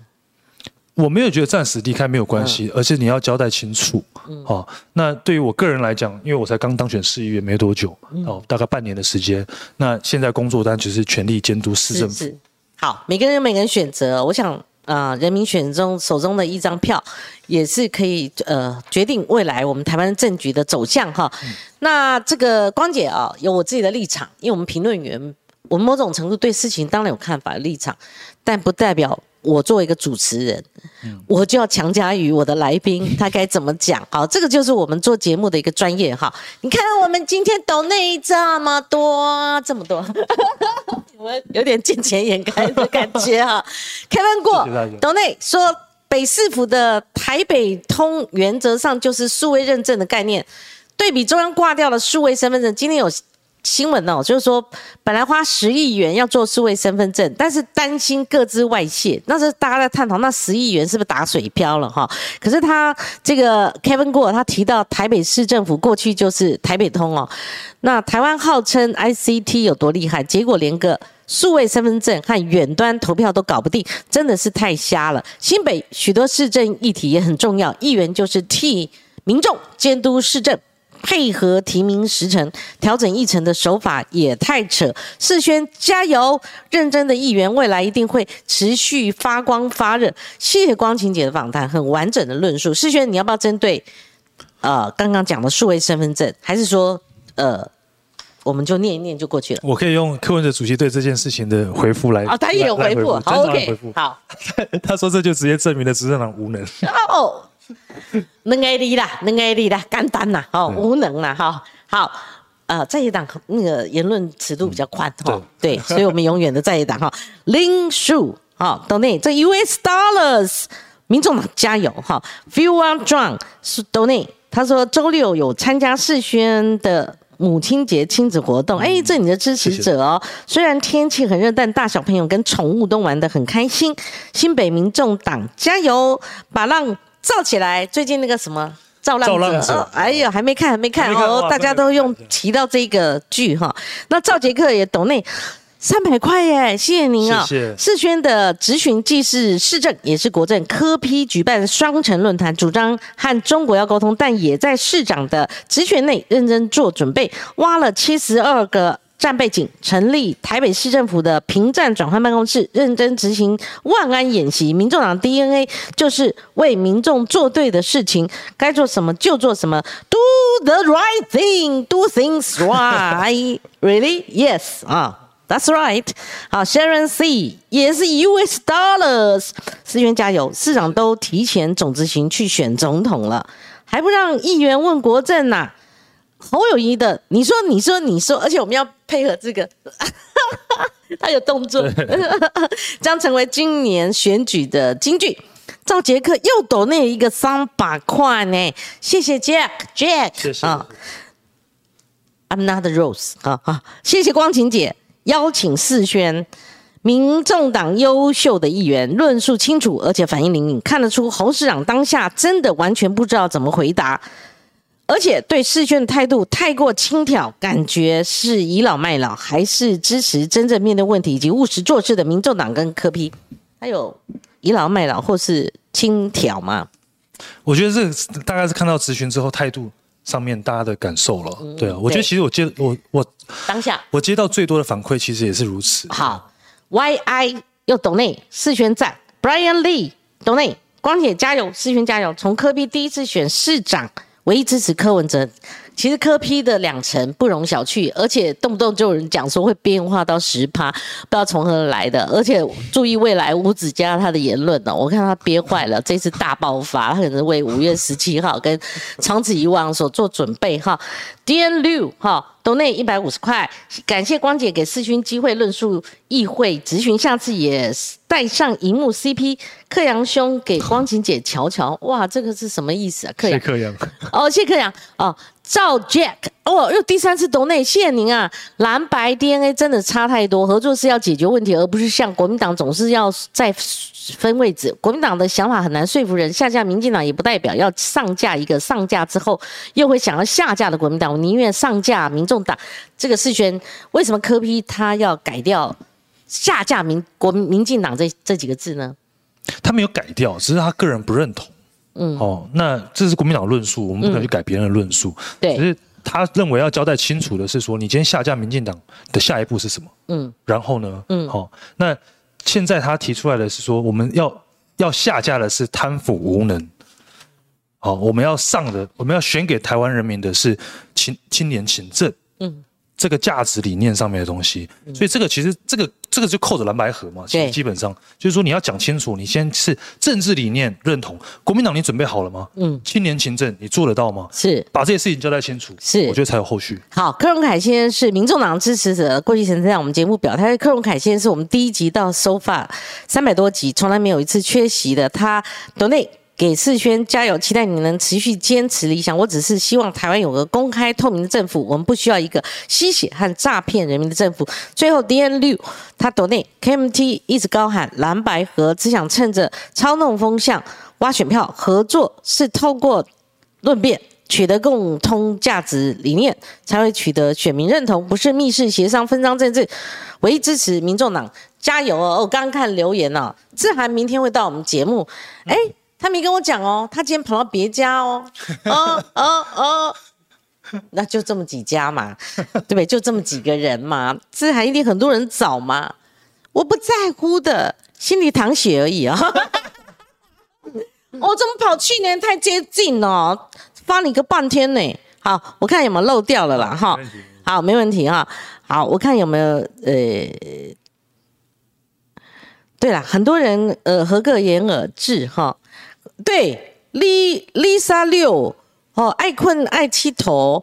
我没有觉得暂时离开没有关系，嗯而是你要交代清楚。哦，那对于我个人来讲，因为我才刚当选市议员没多久，嗯哦，大概半年的时间。那现在工作单只是全力监督市政府。是好，每个人有每个人选择，我想啊、呃人民选中手中的一张票，也是可以呃决定未来我们台湾政局的走向哈。那这个光姐啊，有我自己的立场，因为我们评论员，我们某种程度对事情当然有看法、立场，但不代表我作为一个主持人，我就要强加于我的来宾 他该怎么讲。好，这个就是我们做节目的一个专业哈。你看我们今天抖内这么多，这么多。我有点见钱眼开的感觉哈。Kevin 过谢谢大家董内说，北市府的台北通原则上就是数位认证的概念，对比中央挂掉了数位身份证，今天有。新闻哦，就是说本来花十亿元要做数位身份证，但是担心各自外泄，那是大家在探讨那十亿元是不是打水漂了哈？可是他这个 Kevin 过他提到台北市政府过去就是台北通哦，那台湾号称 ICT 有多厉害，结果连个数位身份证和远端投票都搞不定，真的是太瞎了。新北许多市政议题也很重要，议员就是替民众监督市政。配合提名时程，调整议程的手法也太扯。世轩加油，认真的议员未来一定会持续发光发热。谢谢光晴姐的访谈，很完整的论述。世轩，你要不要针对呃刚刚讲的数位身份证，还是说呃我们就念一念就过去了？我可以用柯文哲主席对这件事情的回复来哦，他也有回复，好，OK，好，他说这就直接证明了执政党无能。哦，能 A 力啦，能 A 力啦，简单啦，哦，无能啦，哈，好，呃，在野党那个言论尺度比较宽哈，对，所以我们永远的在野党哈。林树好，donate 这 US dollars，民众党加油哈。Feel one drunk 是 donate，他说周六有参加世轩的母亲节亲子活动，哎，这你的支持者哦。虽然天气很热，但大小朋友跟宠物都玩得很开心。新北民众党加油，把浪造起来。最近那个什么？造浪者，哎呀，还没看，还没看哦，大家都用提到这个剧哈。那赵杰克也懂那三百块耶，谢谢您啊。世轩的执询既是市政，也是国政。科批举办双城论坛，主张和中国要沟通，但也在市长的职权内认真做准备，挖了七十二个。战背景，成立台北市政府的平战转换办公室，认真执行万安演习。民众党 DNA 就是为民众做对的事情，该做什么就做什么，Do the right thing, do things right. Really? Yes. 啊，That's right. 好，Sharon C 也是 US dollars。思源加油，市长都提前总执行去选总统了，还不让议员问国政呐？侯友谊的，你说，你说，你说，而且我们要配合这个，他有动作，将成为今年选举的金句。赵杰克又抖那一个三百块呢，谢谢 Jack，Jack，谢谢啊，I'm not Rose，啊啊，谢谢光晴姐邀请世轩，民众党优秀的议员论述清楚，而且反应灵敏，看得出侯市长当下真的完全不知道怎么回答。而且对世轩的态度太过轻佻，感觉是倚老卖老，还是支持真正面对问题以及务实做事的民众党跟柯批？还有倚老卖老或是轻佻吗？我觉得这大概是看到咨询之后态度上面大家的感受了。对啊，我觉得其实我接我我当下我接到最多的反馈其实也是如此。好，Y I 又懂内世轩赞，Brian Lee 懂内光铁加油，世轩加油，从柯比第一次选市长。唯一支持柯文哲，其实柯批的两成不容小觑，而且动不动就有人讲说会变化到十趴，不知道从何来的。而且注意未来吴子嘉他的言论呢，我看他憋坏了，这次大爆发，他可能为五月十七号跟长此以往所做准备哈。D N 六哈，都内一百五十块，感谢光姐给世勋机会论述议会咨询，下次也带上荧幕 C P，克阳兄给光晴姐瞧瞧，哇，这个是什么意思啊？谢克阳，哦，谢克阳，哦。赵 Jack，哦，又第三次懂内，谢谢您啊！蓝白 DNA 真的差太多，合作是要解决问题，而不是像国民党总是要再分位置。国民党的想法很难说服人，下架民进党也不代表要上架一个上架之后又会想要下架的国民党。我宁愿上架民众党。这个世轩，为什么柯批他要改掉下架民国民进党这这几个字呢？他没有改掉，只是他个人不认同。嗯，哦，那这是国民党论述，我们不可能去改别人的论述。对，只是他认为要交代清楚的是说，你今天下架民进党的下一步是什么？嗯，然后呢？嗯，好，那现在他提出来的是说，我们要要下架的是贪腐无能。好，我们要上的，我们要选给台湾人民的是青青年勤政。嗯。这个价值理念上面的东西，所以这个其实这个这个就扣着蓝白合嘛，其实基本上就是说你要讲清楚，你先是政治理念认同，国民党你准备好了吗？嗯，青年勤政你做得到吗？是，把这些事情交代清楚，是，我觉得才有后续。好，柯荣凯先生是民众党支持者，过去曾在我们节目表态。柯荣凯先生是我们第一集到收发三百多集，从来没有一次缺席的，他国内。给世轩加油，期待你能持续坚持理想。我只是希望台湾有个公开透明的政府，我们不需要一个吸血和诈骗人民的政府。最后，D N 六他抖内 K M T 一直高喊蓝白合，只想趁着操弄风向挖选票。合作是透过论辩取得共通价值理念，才会取得选民认同，不是密室协商分赃政治。唯一支持民众党加油哦！我刚刚看留言哦，志涵明天会到我们节目，哎。他没跟我讲哦，他今天跑到别家哦，哦哦哦，那就这么几家嘛，对不对？就这么几个人嘛，这还一定很多人找嘛，我不在乎的，心里淌血而已啊。我 怎么跑去年太接近了，发你个半天呢？好，我看有没有漏掉了啦，哈。好，没问题哈。好，我看有没有呃，对了，很多人呃，合个言而至哈。对，Lisa 六哦，爱困爱七头，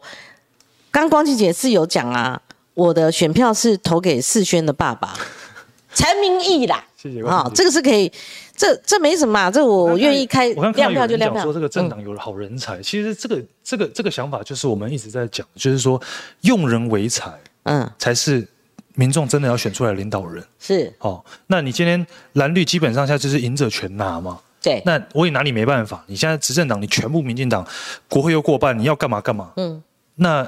刚光琪姐是有讲啊，我的选票是投给世轩的爸爸 陈明义啦。谢谢光琪姐这个是可以，这这没什么啊，这我愿意开亮票就亮票。讲说这个政党有了好人才，其实这个这个这个想法就是我们一直在讲，就是说用人为才嗯，嗯，才是民众真的要选出来的领导人。是哦，那你今天蓝绿基本上现在就是赢者全拿嘛。对，那我也拿你没办法，你现在执政党，你全部民进党，国会又过半，你要干嘛干嘛？嗯那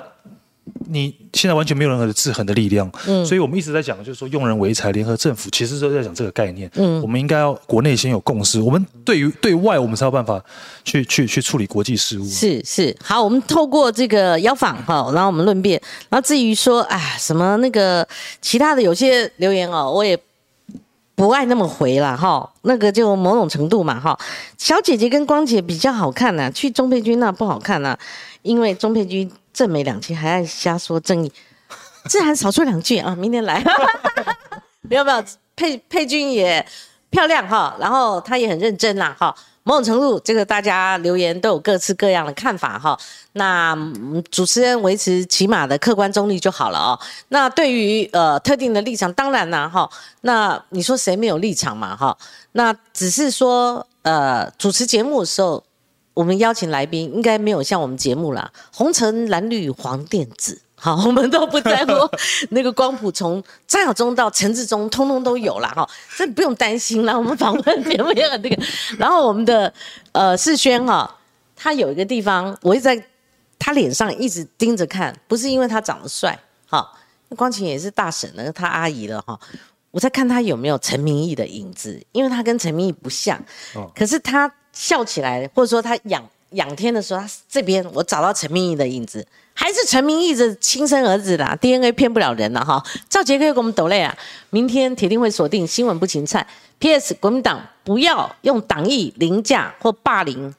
你现在完全没有任何的制衡的力量，嗯所以我们一直在讲，就是说用人为才，联合政府，其实都在讲这个概念。嗯我们应该要国内先有共识，我们对于对外，我们才有办法去去去处理国际事务。是是，好，我们透过这个邀访哈，然后我们论辩，然后至于说，啊，什么那个其他的有些留言哦，我也不爱那么回了哈，那个就某种程度嘛哈。小姐姐跟光姐比较好看呐、去钟佩君那不好看呐、因为钟佩君正美两期还爱瞎说正义，自然少说两句啊，明天来。没 有没有，佩佩君也漂亮哈，然后她也很认真啦哈。某种程度，这个大家留言都有各式各样的看法哈。那、主持人维持起码的客观中立就好了哦。那对于呃特定的立场，当然啦哈。那你说谁没有立场嘛哈？那只是说呃主持节目的时候，我们邀请来宾应该没有像我们节目啦，红橙蓝绿黄靛紫。好，我们都不在乎那个光谱，从张晓忠到陈志忠，通通都有啦。哈，这不用担心啦。我们访问节目也很那个。然后我们的呃世轩哈，他有一个地方，我一直在他脸上一直盯着看，不是因为他长得帅，哈，光晴也是大婶了，他阿姨了哈。我在看他有没有陈明义的影子，因为他跟陈明义不像，哦可是他笑起来，或者说他仰仰天的时候，他这边我找到陈明义的影子，还是陈明义的亲生儿子啦，DNA 骗不了人了哈。赵杰哥又给我们抖泪啊，明天铁定会锁定新闻不芹菜。P.S. 国民党不要用党意凌驾或霸凌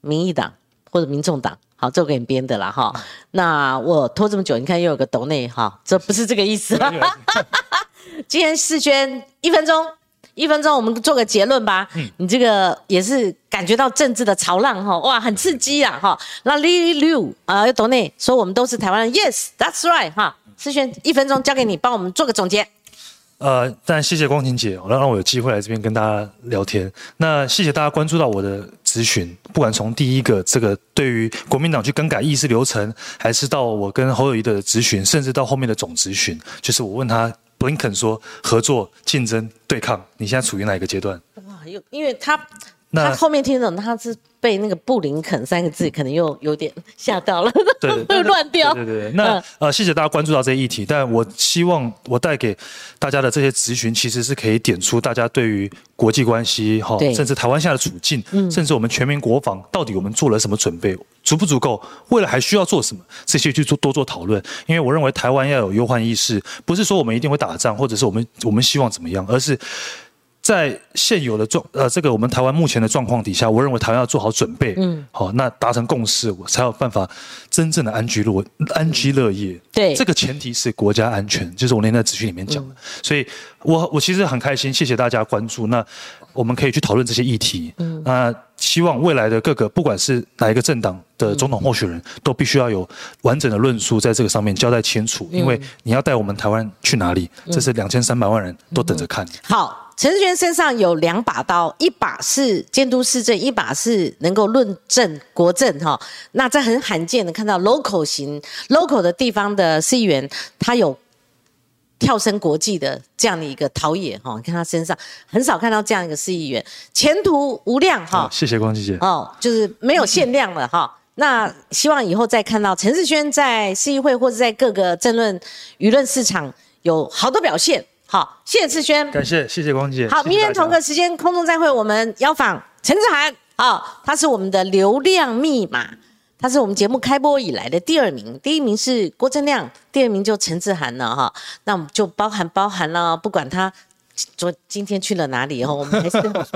民意党或者民众党。好，这我给你编的啦哈。那我拖这么久，你看又有个抖内哈，这不是这个意思。今天世轩一分钟，一分钟，我们做个结论吧。你这个也是感觉到政治的潮浪哈，哇，很刺激啊哈。那 Lily Liu 啊，又懂内说我们都是台湾人，Yes，that's right 哈。思轩一分钟交给你，帮我们做个总结。呃，但谢谢光晴姐，让让我有机会来这边跟大家聊天。那谢谢大家关注到我的咨询，不管从第一个这个对于国民党去更改议事流程，还是到我跟侯友谊的咨询，甚至到后面的总咨询，就是我问他布林肯说合作、竞争、对抗，你现在处于哪一个阶段？哇，又因为他他后面听懂他是被那个布林肯三个字可能又有点吓到了，对对对 会乱掉。对对对，那、嗯呃，谢谢大家关注到这一议题，但我希望我带给大家的这些咨询，其实是可以点出大家对于国际关系哈甚至台湾现在的处境，甚至我们全民国防到底我们做了什么准备，足不足够，未来还需要做什么，这些去做多做讨论。因为我认为台湾要有忧患意识，不是说我们一定会打仗，或者是我们我们希望怎么样，而是。在现有的状呃这个我们台湾目前的状况底下，我认为台湾要做好准备，嗯，好，那达成共识，我才有办法真正的安居乐安居乐业。对这个前提是国家安全，就是我那天在咨询里面讲的。所以我我其实很开心，谢谢大家关注。那我们可以去讨论这些议题。嗯，那希望未来的各个不管是哪一个政党的总统候选人，都必须要有完整的论述在这个上面交代清楚，因为你要带我们台湾去哪里，这是两千三百万人都等着看。好。陈志全身上有两把刀，一把是监督市政，一把是能够论证国政哈。那这很罕见的看到 local 型 local 的地方的市议员，他有跳升国际的这样的一个陶冶哈。你看他身上很少看到这样一个市议员，前途无量哈。好，谢谢光熙姐。哦，就是没有限量了哈。那希望以后再看到陈世轩在市议会或者在各个政论舆论市场有好的表现。好，谢谢志轩。感谢，谢谢光姐。好，明天同个时间空中再会，我们邀访陈志涵。啊、他是我们的流量密码，他是我们节目开播以来的第二名，第一名是郭正亮，第二名就陈志涵了哈。那我们就包含包含了，不管他昨今天去了哪里哈，我们还是 大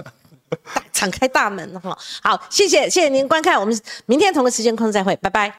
敞开大门哈。好，谢谢谢谢您观看，我们明天同个时间空中再会，拜拜。